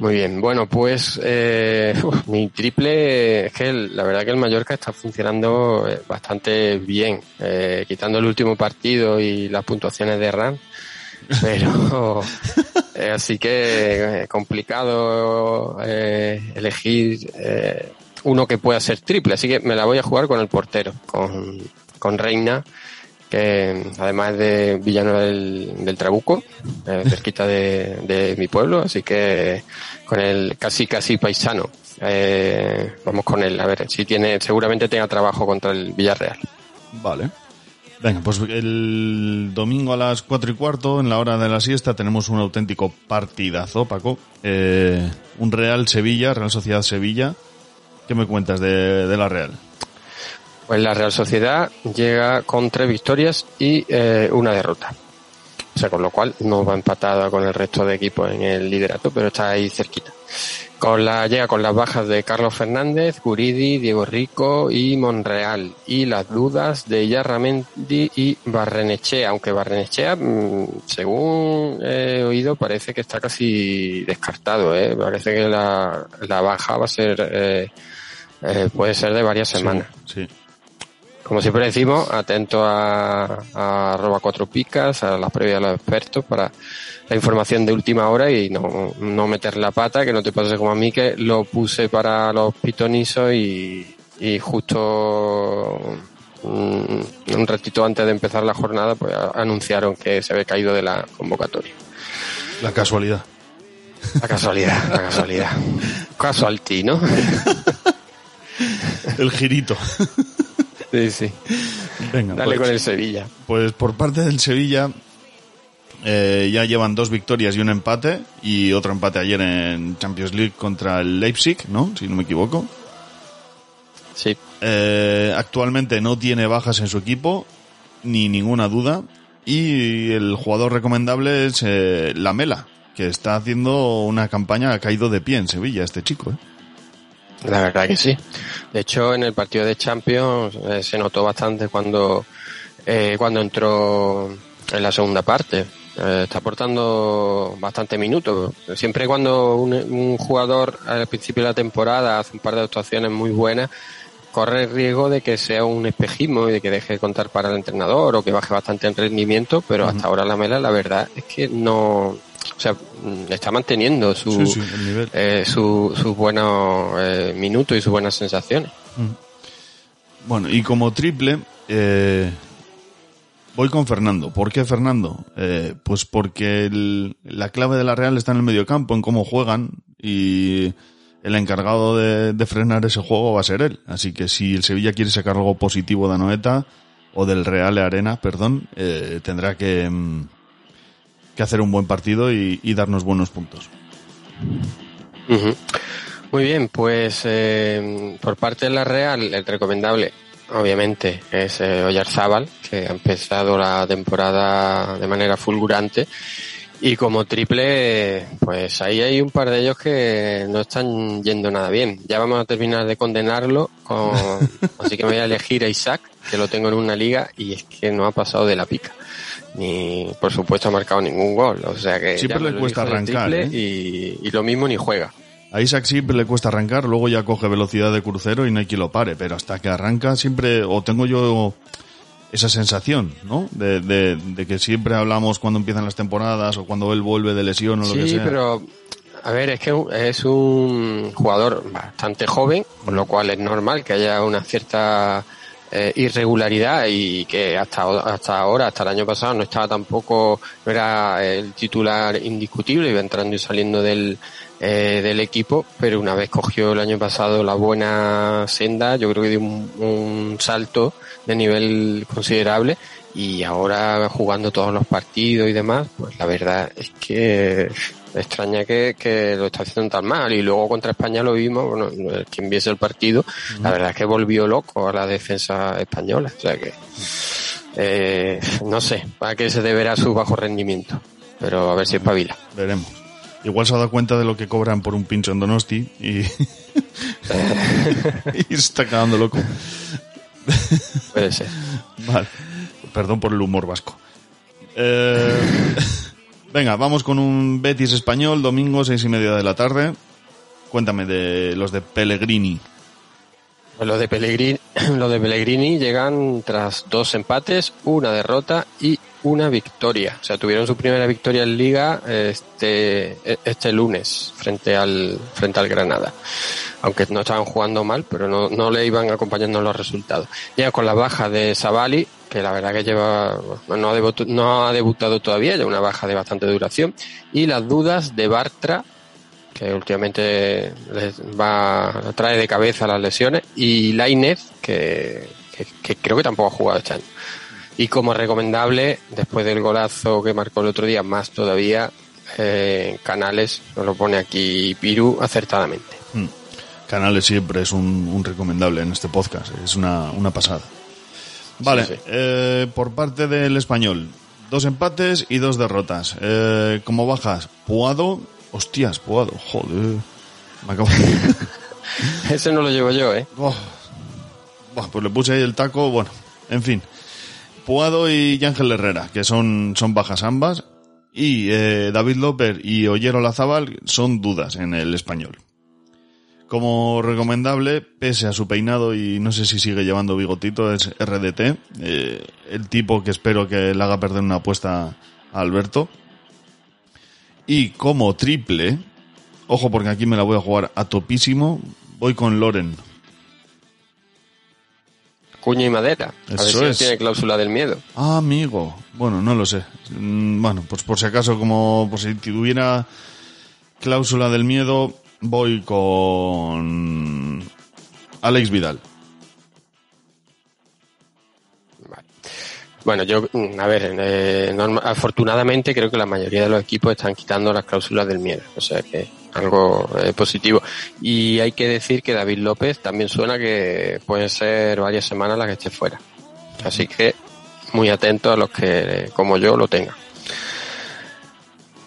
Muy bien, bueno, pues eh, mi triple es que la verdad que el Mallorca está funcionando eh, bastante bien, eh, quitando el último partido y las puntuaciones de RAM, pero eh, así que eh, complicado eh, elegir eh, uno que pueda ser triple, así que me la voy a jugar con el portero, con, con Reina, que además de Villanueva del, del Trabuco, eh, cerquita de, de mi pueblo, así que con el casi casi paisano. Eh, vamos con él, a ver si tiene, seguramente tenga trabajo contra el Villarreal. Vale. Venga, pues el domingo a las cuatro y cuarto, en la hora de la siesta, tenemos un auténtico partidazo, Paco. Eh, un Real Sevilla, Real Sociedad Sevilla. ¿Qué me cuentas de, de la Real? Pues la Real Sociedad llega con tres victorias y eh, una derrota. O sea, con lo cual no va empatada con el resto de equipos en el liderato, pero está ahí cerquita. Con la, llega con las bajas de Carlos Fernández, Guridi, Diego Rico y Monreal. Y las dudas de Yarramendi y Barrenechea, aunque Barrenechea, mm, según he oído, parece que está casi descartado, ¿eh? Parece que la, la baja va a ser, eh, eh, puede ser de varias semanas. Sí. Como siempre decimos, atento a, a arroba cuatro picas, a las previas de los expertos para la información de última hora y no, no meter la pata, que no te pase como a mí que lo puse para los pitonisos y, y justo mm, un ratito antes de empezar la jornada pues anunciaron que se había caído de la convocatoria. La casualidad. La casualidad, la casualidad. casualty, ¿no? el girito. Sí, sí. Venga, Dale pues, con el Sevilla. Pues por parte del Sevilla eh, ya llevan dos victorias y un empate y otro empate ayer en Champions League contra el Leipzig, ¿no? Si no me equivoco. Sí. Eh, actualmente no tiene bajas en su equipo, ni ninguna duda. Y el jugador recomendable es eh, Lamela, que está haciendo una campaña, ha caído de pie en Sevilla este chico. ¿eh? La verdad que sí. De hecho, en el partido de Champions eh, se notó bastante cuando, eh, cuando entró en la segunda parte. Eh, está aportando bastante minutos. Siempre cuando un, un, jugador al principio de la temporada hace un par de actuaciones muy buenas, corre el riesgo de que sea un espejismo y de que deje de contar para el entrenador o que baje bastante en rendimiento, pero uh -huh. hasta ahora la Mela la verdad es que no, o sea, está manteniendo su, sí, sí, eh, sus su buenos eh, minutos y sus buenas sensaciones. Mm. Bueno, y como triple, eh, voy con Fernando. ¿Por qué Fernando? Eh, pues porque el, la clave de la Real está en el mediocampo, en cómo juegan y el encargado de, de, frenar ese juego va a ser él. Así que si el Sevilla quiere sacar algo positivo de Anoeta o del Real Arena, perdón, eh, tendrá que, mm, que, hacer un buen partido y, darnos buenos puntos. Muy bien, pues eh, por parte de la Real, el recomendable, obviamente, es eh, Oyarzábal, que ha empezado la temporada de manera fulgurante. Y como triple, pues ahí hay un par de ellos que no están yendo nada bien. Ya vamos a terminar de condenarlo, con... así que me voy a elegir a Isaac, que lo tengo en una liga y es que no ha pasado de la pica. Ni, por supuesto, ha marcado ningún gol. O sea que siempre le cuesta arrancar. ¿eh? Y, y lo mismo ni juega. A Isaac siempre le cuesta arrancar, luego ya coge velocidad de crucero y no hay quien lo pare, pero hasta que arranca siempre, o tengo yo esa sensación, ¿no? De, de, de, que siempre hablamos cuando empiezan las temporadas o cuando él vuelve de lesión o lo sí, que sea. Sí, pero a ver, es que es un jugador bastante joven, por lo cual es normal que haya una cierta eh, irregularidad y que hasta hasta ahora, hasta el año pasado, no estaba tampoco, no era el titular indiscutible, iba entrando y saliendo del eh, del equipo, pero una vez cogió el año pasado la buena senda, yo creo que dio un, un salto de nivel considerable y ahora jugando todos los partidos y demás, pues la verdad es que extraña que, que lo está haciendo tan mal y luego contra España lo vimos, bueno, quien viese el partido, la verdad es que volvió loco a la defensa española, o sea que eh, no sé a qué se deberá su bajo rendimiento, pero a ver si espabila. Veremos. Igual se ha dado cuenta de lo que cobran por un pincho en Donosti y, y se está quedando loco. Puede ser. Vale. Perdón por el humor vasco. Eh, venga, vamos con un Betis español, domingo, seis y media de la tarde. Cuéntame de los de Pellegrini. Pues los de Pellegrini, de Pellegrini llegan tras dos empates, una derrota y una victoria. O sea, tuvieron su primera victoria en Liga este, este lunes frente al, frente al Granada. Aunque no estaban jugando mal, pero no, no le iban acompañando los resultados. Ya con la baja de Savali, que la verdad que lleva, no ha, debutado, no ha debutado todavía, ya una baja de bastante duración, y las dudas de Bartra, que últimamente les va, trae de cabeza las lesiones, y Lainez, que, creo que tampoco ha jugado este año. Y como recomendable, después del golazo que marcó el otro día, más todavía, eh, Canales, nos lo pone aquí Piru acertadamente. Hmm. Canales siempre es un, un, recomendable en este podcast, es una, una pasada. Vale, sí, sí. Eh, por parte del español, dos empates y dos derrotas. Eh, como bajas, Puado, hostias, Puado, joder. Me acabo de... Ese no lo llevo yo, ¿eh? Oh. Pues le puse ahí el taco, bueno, en fin. Puado y Ángel Herrera, que son, son bajas ambas, y eh, David López y Ollero Lazábal son dudas en el español. Como recomendable, pese a su peinado y no sé si sigue llevando bigotito, es RDT, eh, el tipo que espero que le haga perder una apuesta a Alberto. Y como triple, ojo porque aquí me la voy a jugar a topísimo, voy con Loren. Cuña y madera. A Eso ver si es. tiene cláusula del miedo. Ah, amigo. Bueno, no lo sé. Mm, Bueno, pues por si acaso, como por si tuviera cláusula del miedo, voy con Alex Vidal. Bueno, yo, mm, a ver, eh, afortunadamente creo que la mayoría de los equipos están quitando las cláusulas del miedo, o sea que algo eh, positivo. Y hay que decir que David López también suena que pueden ser varias semanas las que esté fuera. Así que muy atento a los que, como yo, lo tengan.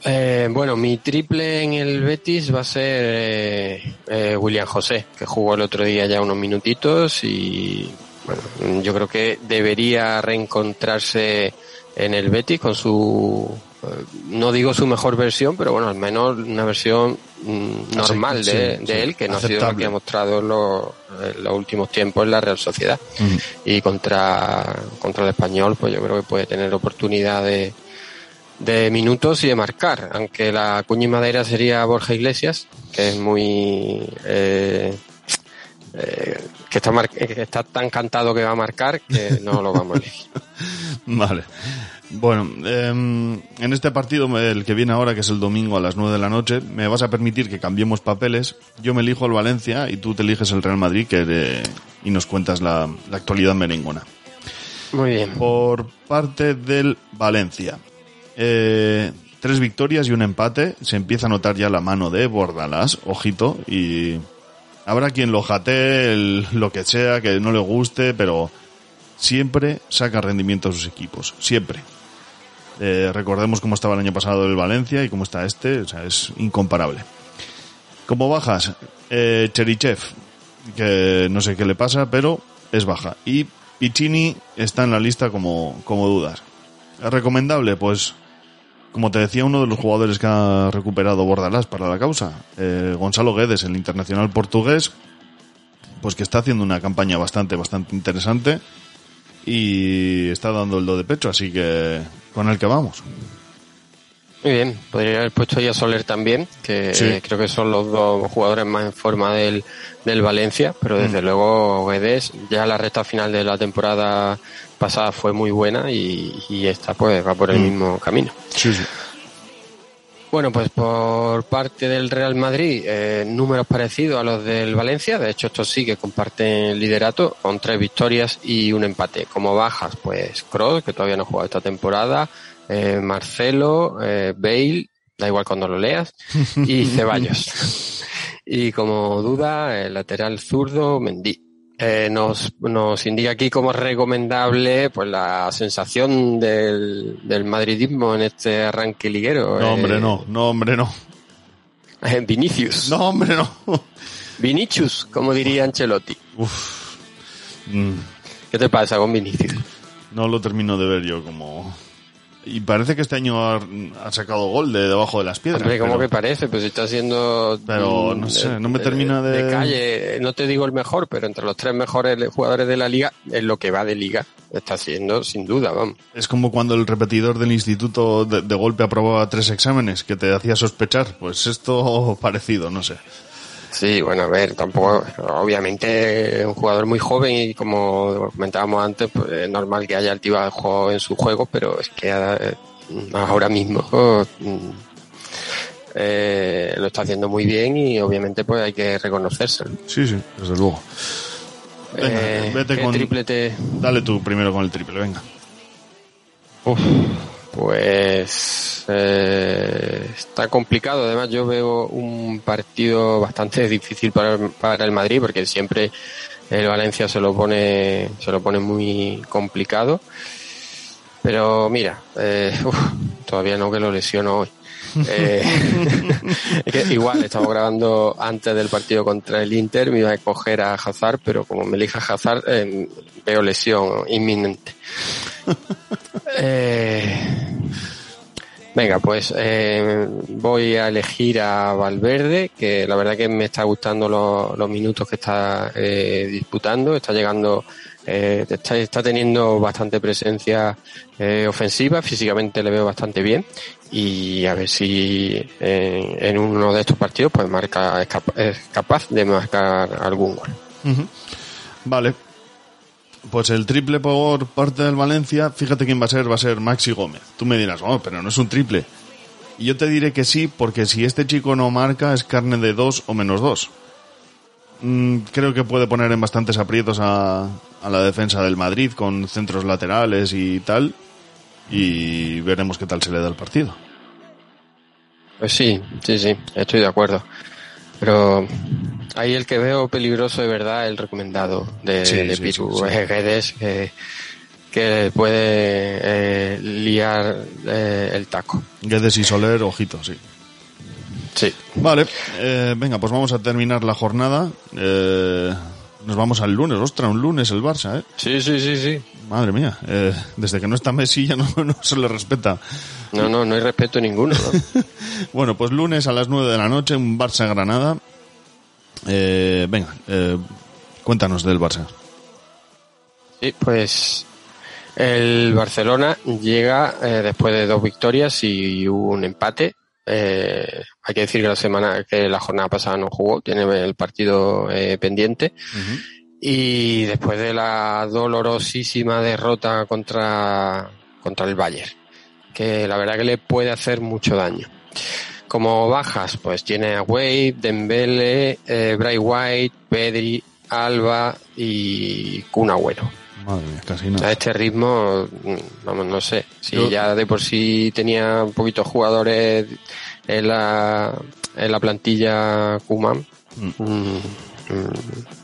Eh, bueno, mi triple en el Betis va a ser eh, eh, William José, que jugó el otro día ya unos minutitos y bueno, yo creo que debería reencontrarse en el Betis con su, eh, no digo su mejor versión, pero bueno, al menos una versión mm, normal Sí, de, sí, de sí. él, que no ha sido lo que ha mostrado en los, en los últimos tiempos en la Real Sociedad. Ujú. Y contra, contra el español, pues yo creo que puede tener oportunidad de, de minutos y de marcar, aunque la cuña y madera sería Borja Iglesias, que es muy eh, eh, que está mar- que está tan cantado que va a marcar que no lo vamos a elegir. Vale. Bueno, em, en este partido, el que viene ahora, que es el domingo a las 9 de la noche, me vas a permitir que cambiemos papeles. Yo me elijo el Valencia y tú te eliges el Real Madrid que, eh, y nos cuentas la, la actualidad merengona. Muy bien. Por parte del Valencia. Eh, tres victorias y un empate. Se empieza a notar ya la mano de Bordalás, ojito, y habrá quien lo jatee, el- lo que sea, que no le guste, pero siempre saca rendimiento a sus equipos, siempre. Eh, recordemos cómo estaba el año pasado el Valencia y cómo está este, o sea, es incomparable. Como bajas, eh, Cherichev, que no sé qué le pasa, pero es baja. Y Piccini está en la lista como, como dudas. ¿Es recomendable? Pues, como te decía, uno de los jugadores que ha recuperado Bordalás para la causa, eh, Gonzalo Guedes, el internacional portugués, pues que está haciendo una campaña bastante, bastante interesante y está dando el do de pecho, así que con el que vamos. Muy bien, podría haber puesto ya Soler también, que Sí. creo que son los dos jugadores más en forma del, del Valencia, pero desde luego Guedes ya la recta final de la temporada pasada fue muy buena y, y esta pues va por el Mm. mismo camino. Sí, sí. Bueno, pues por parte del Real Madrid, eh, números parecidos a los del Valencia. De hecho, estos sí que comparten liderato con tres victorias y un empate. Como bajas, pues Kroos, que todavía no ha jugado esta temporada, eh, Marcelo, eh, Bale, da igual cuando lo leas, y Ceballos. y como duda, el lateral zurdo, Mendy. Eh, nos, nos indica aquí como recomendable pues la sensación del, del madridismo en este arranque liguero. No, hombre, eh, no, no, hombre, no. eh, Vinicius. No, hombre, no. Vinicius, como diría Ancelotti. Uf. Mm, ¿Qué te pasa con Vinicius? no lo termino de ver yo como... Y parece que este año ha, ha sacado gol de debajo de las piedras. Hombre, ¿cómo pero- que parece? Pues está siendo... Pero, mm, no sé, de- no me termina de- De calle, no te digo el mejor, pero entre los tres mejores jugadores de la liga, en lo que va de liga, está siendo sin duda, vamos. Es como cuando el repetidor del instituto de, de golpe aprobaba tres exámenes que te hacía sospechar. Pues esto parecido, no sé. Sí, bueno, a ver, tampoco, obviamente es un jugador muy joven y como comentábamos antes, pues es normal que haya altibajos en su juego, pero es que eh, ahora mismo mm, eh, lo está haciendo muy bien y obviamente pues hay que reconocérselo. Sí, sí, desde luego. Venga, Eh, vete ¿qué con... triplete? Dale tú primero con el triple, venga. Uf, pues eh, está complicado. Además, yo veo un partido bastante difícil para, el- para el Madrid porque siempre el Valencia se lo pone se lo pone muy complicado. Pero mira, eh, uf, todavía no que lo lesiono hoy. Eh, es que igual estamos grabando antes del partido contra el Inter, me iba a coger a Hazard, pero como me elija Hazard, eh, veo lesión inminente. Eh, venga, pues eh, voy a elegir a Valverde, que la verdad que me está gustando los, minutos que está eh, disputando, está llegando, eh, está, está teniendo bastante presencia eh, ofensiva, físicamente le veo bastante bien y a ver si en uno de estos partidos pues marca es, capa- es capaz de marcar algún gol. Vale. Pues el triple por parte del Valencia, fíjate quién va a ser, va a ser Maxi Gómez. Tú me dirás, oh, pero no es un triple. Y yo te diré que sí, porque si este chico no marca es carne de 2 o menos 2. Mm, creo que puede poner en bastantes aprietos a, a la defensa del Madrid con centros laterales y tal. Y veremos qué tal se le da el partido. Pues sí, sí, sí, estoy de acuerdo. Pero ahí el que veo peligroso de verdad el recomendado de, Sí, de sí, Piru, sí, sí. es Guedes, que, que puede eh, liar eh, el taco. Guedes y Soler, ojito, sí. Sí. Vale, eh, venga, pues vamos a terminar la jornada. Eh, nos vamos al lunes, ostra, un lunes el Barça, ¿eh? Sí, sí, sí, sí. Madre mía, eh, desde que no está Messi ya no, no se le respeta. No, no, no hay respeto ninguno. ¿no? Bueno, pues lunes a las 9 de la noche, un Barça-Granada. Eh, venga, eh, cuéntanos del Barça. Sí, pues el Barcelona llega eh, después de dos victorias y un empate. Eh, hay que decir que la semana, que la jornada pasada no jugó, tiene el partido eh, pendiente. Y después de la dolorosísima derrota contra, contra el Bayern, que la verdad que le puede hacer mucho daño. Como bajas, pues tiene a Wade, Dembele, eh, Bray White, Pedri, Alba y Kun Agüero. Madre mía, casi A este ritmo, mm, vamos, no sé. Si Yo- ya de por sí tenía un poquito jugadores en la, en la plantilla Kuman, mm, mm,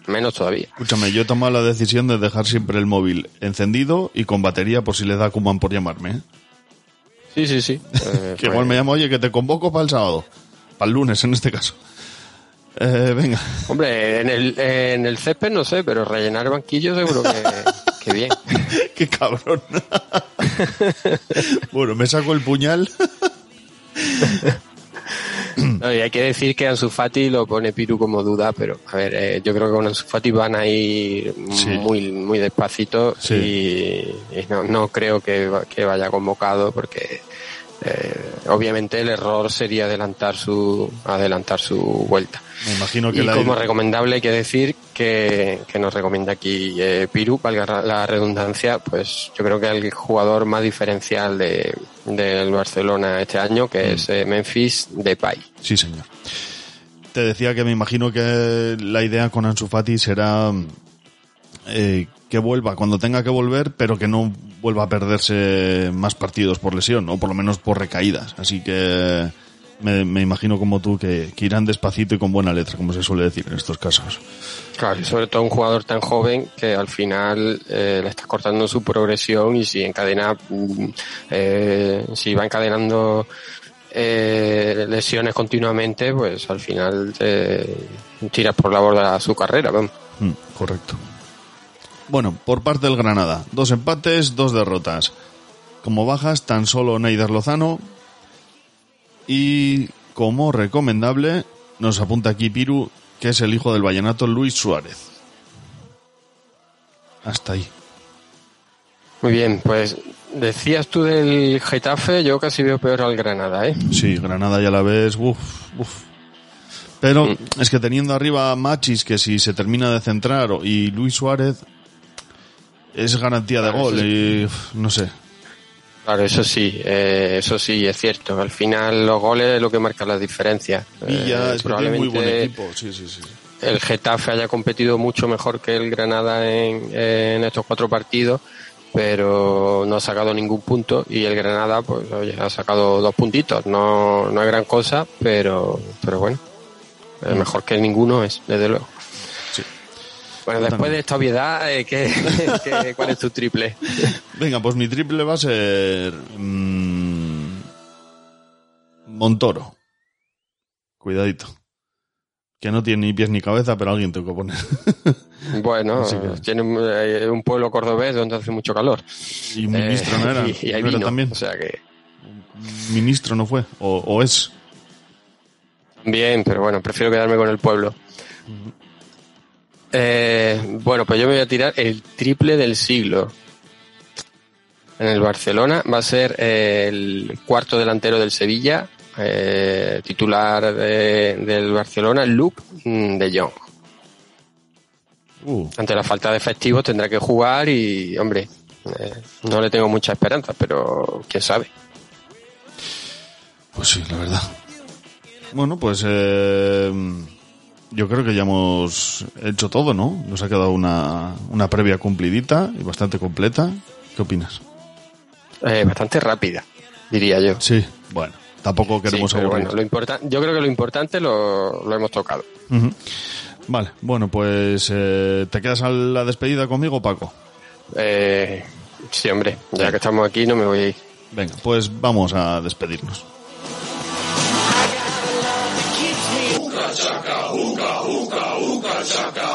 menos todavía. Escúchame, yo he tomado la decisión de dejar siempre el móvil encendido y con batería por si le da Kuman por llamarme. ¿eh? Sí, sí, sí. Eh, Que pues, igual me llama, oye, que te convoco para el sábado. Para el lunes, en este caso. Eh, venga. Hombre, en el, en el césped no sé, pero rellenar banquillo seguro que, que bien. Qué cabrón. bueno, me saco el puñal. No, y hay que decir que Ansu Fati lo pone Piru como duda, pero a ver, eh, yo creo que con Ansu Fati van a ir Sí. muy muy despacito Sí. y, y no, no creo que, que vaya convocado porque eh, obviamente el error sería adelantar su adelantar su vuelta. Me imagino que Y la como recomendable hay que decir que, que nos recomienda aquí eh, Piru, valga la redundancia, pues yo creo que el jugador más diferencial de, del Barcelona este año, que es eh, Memphis Depay. Sí, señor. Te decía que me imagino que la idea con Ansu Fati será eh, que vuelva cuando tenga que volver, pero que no vuelva a perderse más partidos por lesión, o por lo menos por recaídas. Así que me, me imagino como tú que, que irán despacito y con buena letra, como se suele decir en estos casos. Claro, y sobre todo un jugador tan joven que al final eh, le está cortando su progresión y si encadena, mm, eh, si va encadenando eh, lesiones continuamente, pues al final tiras por la borda su carrera. vamos. Mm, correcto. Bueno, por parte del Granada, dos empates, dos derrotas. Como bajas, tan solo Neider Lozano. Y como recomendable, nos apunta aquí Piru, que es el hijo del vallenato Luis Suárez. Hasta ahí. Muy bien, pues decías tú del Getafe, yo casi veo peor al Granada, ¿eh? Sí, Granada ya la ves, uff, uff. Pero Mm. es que teniendo arriba a Machis, que si se termina de centrar, y Luis Suárez, es garantía de gol, y no sé. Claro, eso sí, eh, eso sí es cierto. Al final los goles es lo que marca la diferencia. Villa, Eh, es muy buen probablemente equipo, sí, sí, sí. el Getafe haya competido mucho mejor que el Granada en, en estos cuatro partidos, pero no ha sacado ningún punto y el Granada pues oye, ha sacado dos puntitos. No, no es gran cosa, pero, pero bueno, mejor que ninguno es, desde luego. Bueno, después de esta obviedad, eh, ¿qué, qué- cuál es tu triple? Venga, pues mi triple va a ser. mm, Montoro. Cuidadito. Que no tiene ni pies ni cabeza, pero alguien tengo que poner. Bueno, que- tiene un, eh, un pueblo cordobés donde hace mucho calor. Y ministro Eh, no era. Y, y hay ¿No era vino, también. O sea que. Ministro no fue. O, o es. Bien, pero bueno, prefiero quedarme con el pueblo. Eh, bueno, pues yo me voy a tirar el triple del siglo. En el Barcelona va a ser eh, el cuarto delantero del Sevilla, eh, titular de- del Barcelona, Luke de Jong. Uh, Ante la falta de efectivos tendrá que jugar y, hombre, eh, no le tengo mucha esperanza, pero quién sabe. Pues sí, la verdad. Bueno, pues eh, yo creo que ya hemos hecho todo, ¿no? Nos ha quedado una, una previa cumplidita y bastante completa. ¿Qué opinas? Eh, bastante rápida, diría yo. Sí, bueno, tampoco queremos Sí, pero bueno, lo yo creo que lo importante lo, lo hemos tocado. Vale, bueno, pues eh, ¿te quedas a la despedida conmigo, Paco? Eh, sí, hombre, ya que estamos aquí no me voy a ir. Venga, pues vamos a despedirnos.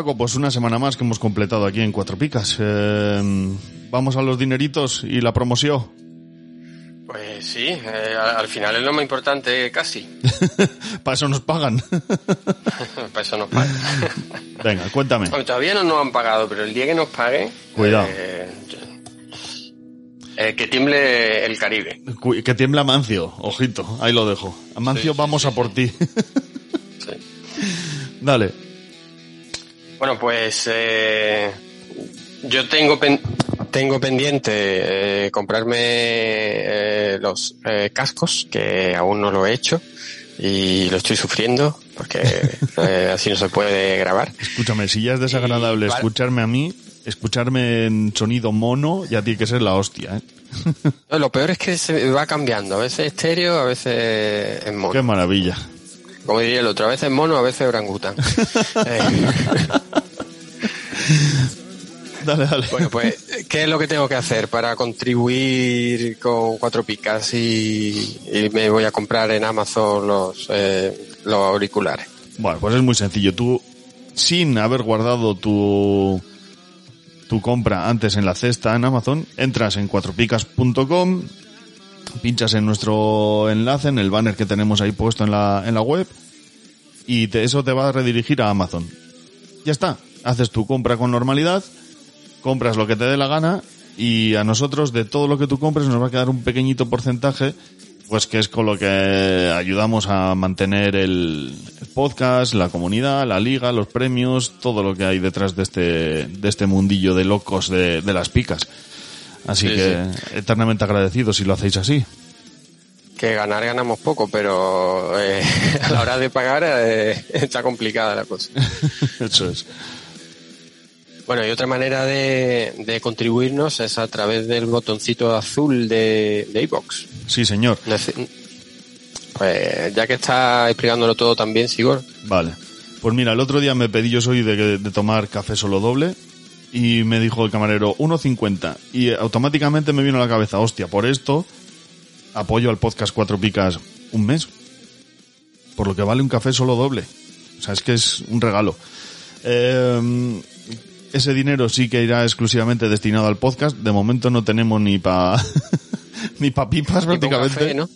Paco, pues una semana más que hemos completado aquí en Cuatro Picas. Eh, vamos a los dineritos y la promoción. Pues sí, eh, al al final es lo más importante casi. Para eso nos pagan. Para eso nos pagan. Venga, cuéntame. Bueno, todavía no nos han pagado, pero el día que nos paguen... Cuidado. eh, que tiemble el Caribe. Que tiembla Mancio, ojito, ahí lo dejo. Mancio vamos a por ti. Dale. Bueno, pues eh, yo tengo pen- tengo pendiente eh, comprarme eh, los eh, cascos, que aún no lo he hecho y lo estoy sufriendo porque eh, así no se puede grabar. Escúchame, si ya es desagradable Y- escucharme a mí, escucharme en sonido mono ya tiene que ser la hostia, ¿eh? No, Lo peor es que se va cambiando, a veces estéreo, a veces en mono. Qué maravilla. Como diría el otro, a veces mono, a veces orangután. Eh, Dale, dale. Bueno, pues, ¿qué es lo que tengo que hacer para contribuir con cuatro picas y, y me voy a comprar en Amazon los, eh, los auriculares? Bueno, pues es muy sencillo. Tú, sin haber guardado tu, tu compra antes en la cesta en Amazon, entras en cuatropicas.com, pinchas en nuestro enlace, en el banner que tenemos ahí puesto en la, en la web, y te- eso te va a redirigir a Amazon. Ya está. Haces tu compra con normalidad, compras lo que te dé la gana, y a nosotros de todo lo que tú compres nos va a quedar un pequeñito porcentaje pues que es con lo que ayudamos a mantener el el podcast, la comunidad, la liga, los premios, todo lo que hay detrás de este, de este mundillo de locos de, de las picas. Así Sí, que eternamente agradecidos si lo hacéis así. Que ganar ganamos poco, pero eh, a la hora de pagar eh, está complicada la cosa. Eso es. Bueno, y otra manera de, de contribuirnos es a través del botoncito azul de, de iVoox. Sí, señor. Pues ya que está explicándolo todo también, Sigor, Vale. Pues mira, el otro día me pedí, yo soy de, de tomar café solo doble, y me dijo el camarero 1.50, y automáticamente me vino a la cabeza, hostia, por esto apoyo al podcast Cuatro Picas un mes. Por lo que vale un café solo doble. O sea, es que es un regalo. Eh, ese dinero sí que irá exclusivamente destinado al podcast. De momento no tenemos ni pa ni pa pipas prácticamente. café, ¿no?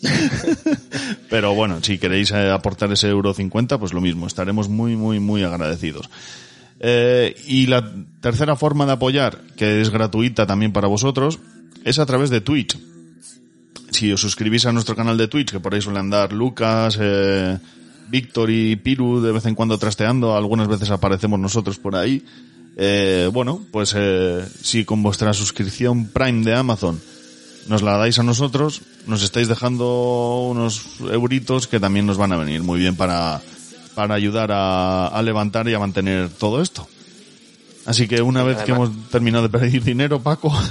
Pero bueno, si queréis eh, aportar ese euro 50, pues lo mismo, estaremos muy, muy, muy agradecidos. Eh, y la tercera forma de apoyar, que es gratuita también para vosotros, es a través de Twitch. Si os suscribís a nuestro canal de Twitch, que por ahí suelen andar Lucas, eh, Víctor y Piru de vez en cuando trasteando, algunas veces aparecemos nosotros por ahí. Eh, bueno, pues eh, si con vuestra suscripción Prime de Amazon nos la dais a nosotros, nos estáis dejando unos euritos que también nos van a venir muy bien para, para ayudar a, a levantar y a mantener todo esto. Así que una vez que hemos terminado de pedir dinero, Paco,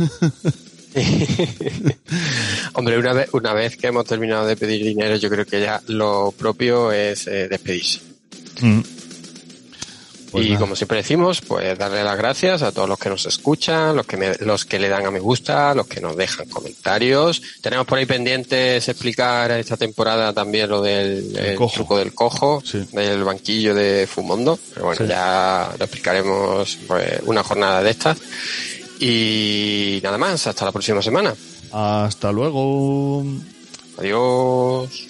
Hombre, una vez, una vez que hemos terminado de pedir dinero, yo creo que ya lo propio es eh, despedirse. Mm. Pues y nada. como siempre decimos, pues darle las gracias a todos los que nos escuchan, los que me- los que le dan a me gusta, los que nos dejan comentarios. Tenemos por ahí pendientes explicar esta temporada también lo del el truco del cojo, del banquillo de Fumondo. Pero bueno, Sí. ya lo explicaremos pues, una jornada de estas. Y nada más, hasta la próxima semana. Hasta luego. Adiós.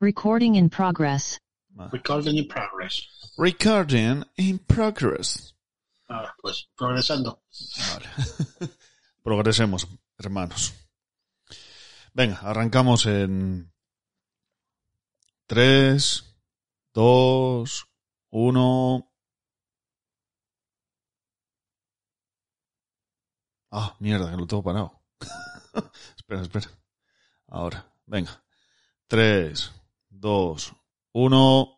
Recording in progress. Recording in progress. Recording in progress. Ah, pues progresando. Progresemos, hermanos. Venga, arrancamos en 3, 2, 1. Ah, mierda, que lo tengo parado. espera, espera. Ahora, venga. 3, 2, 1.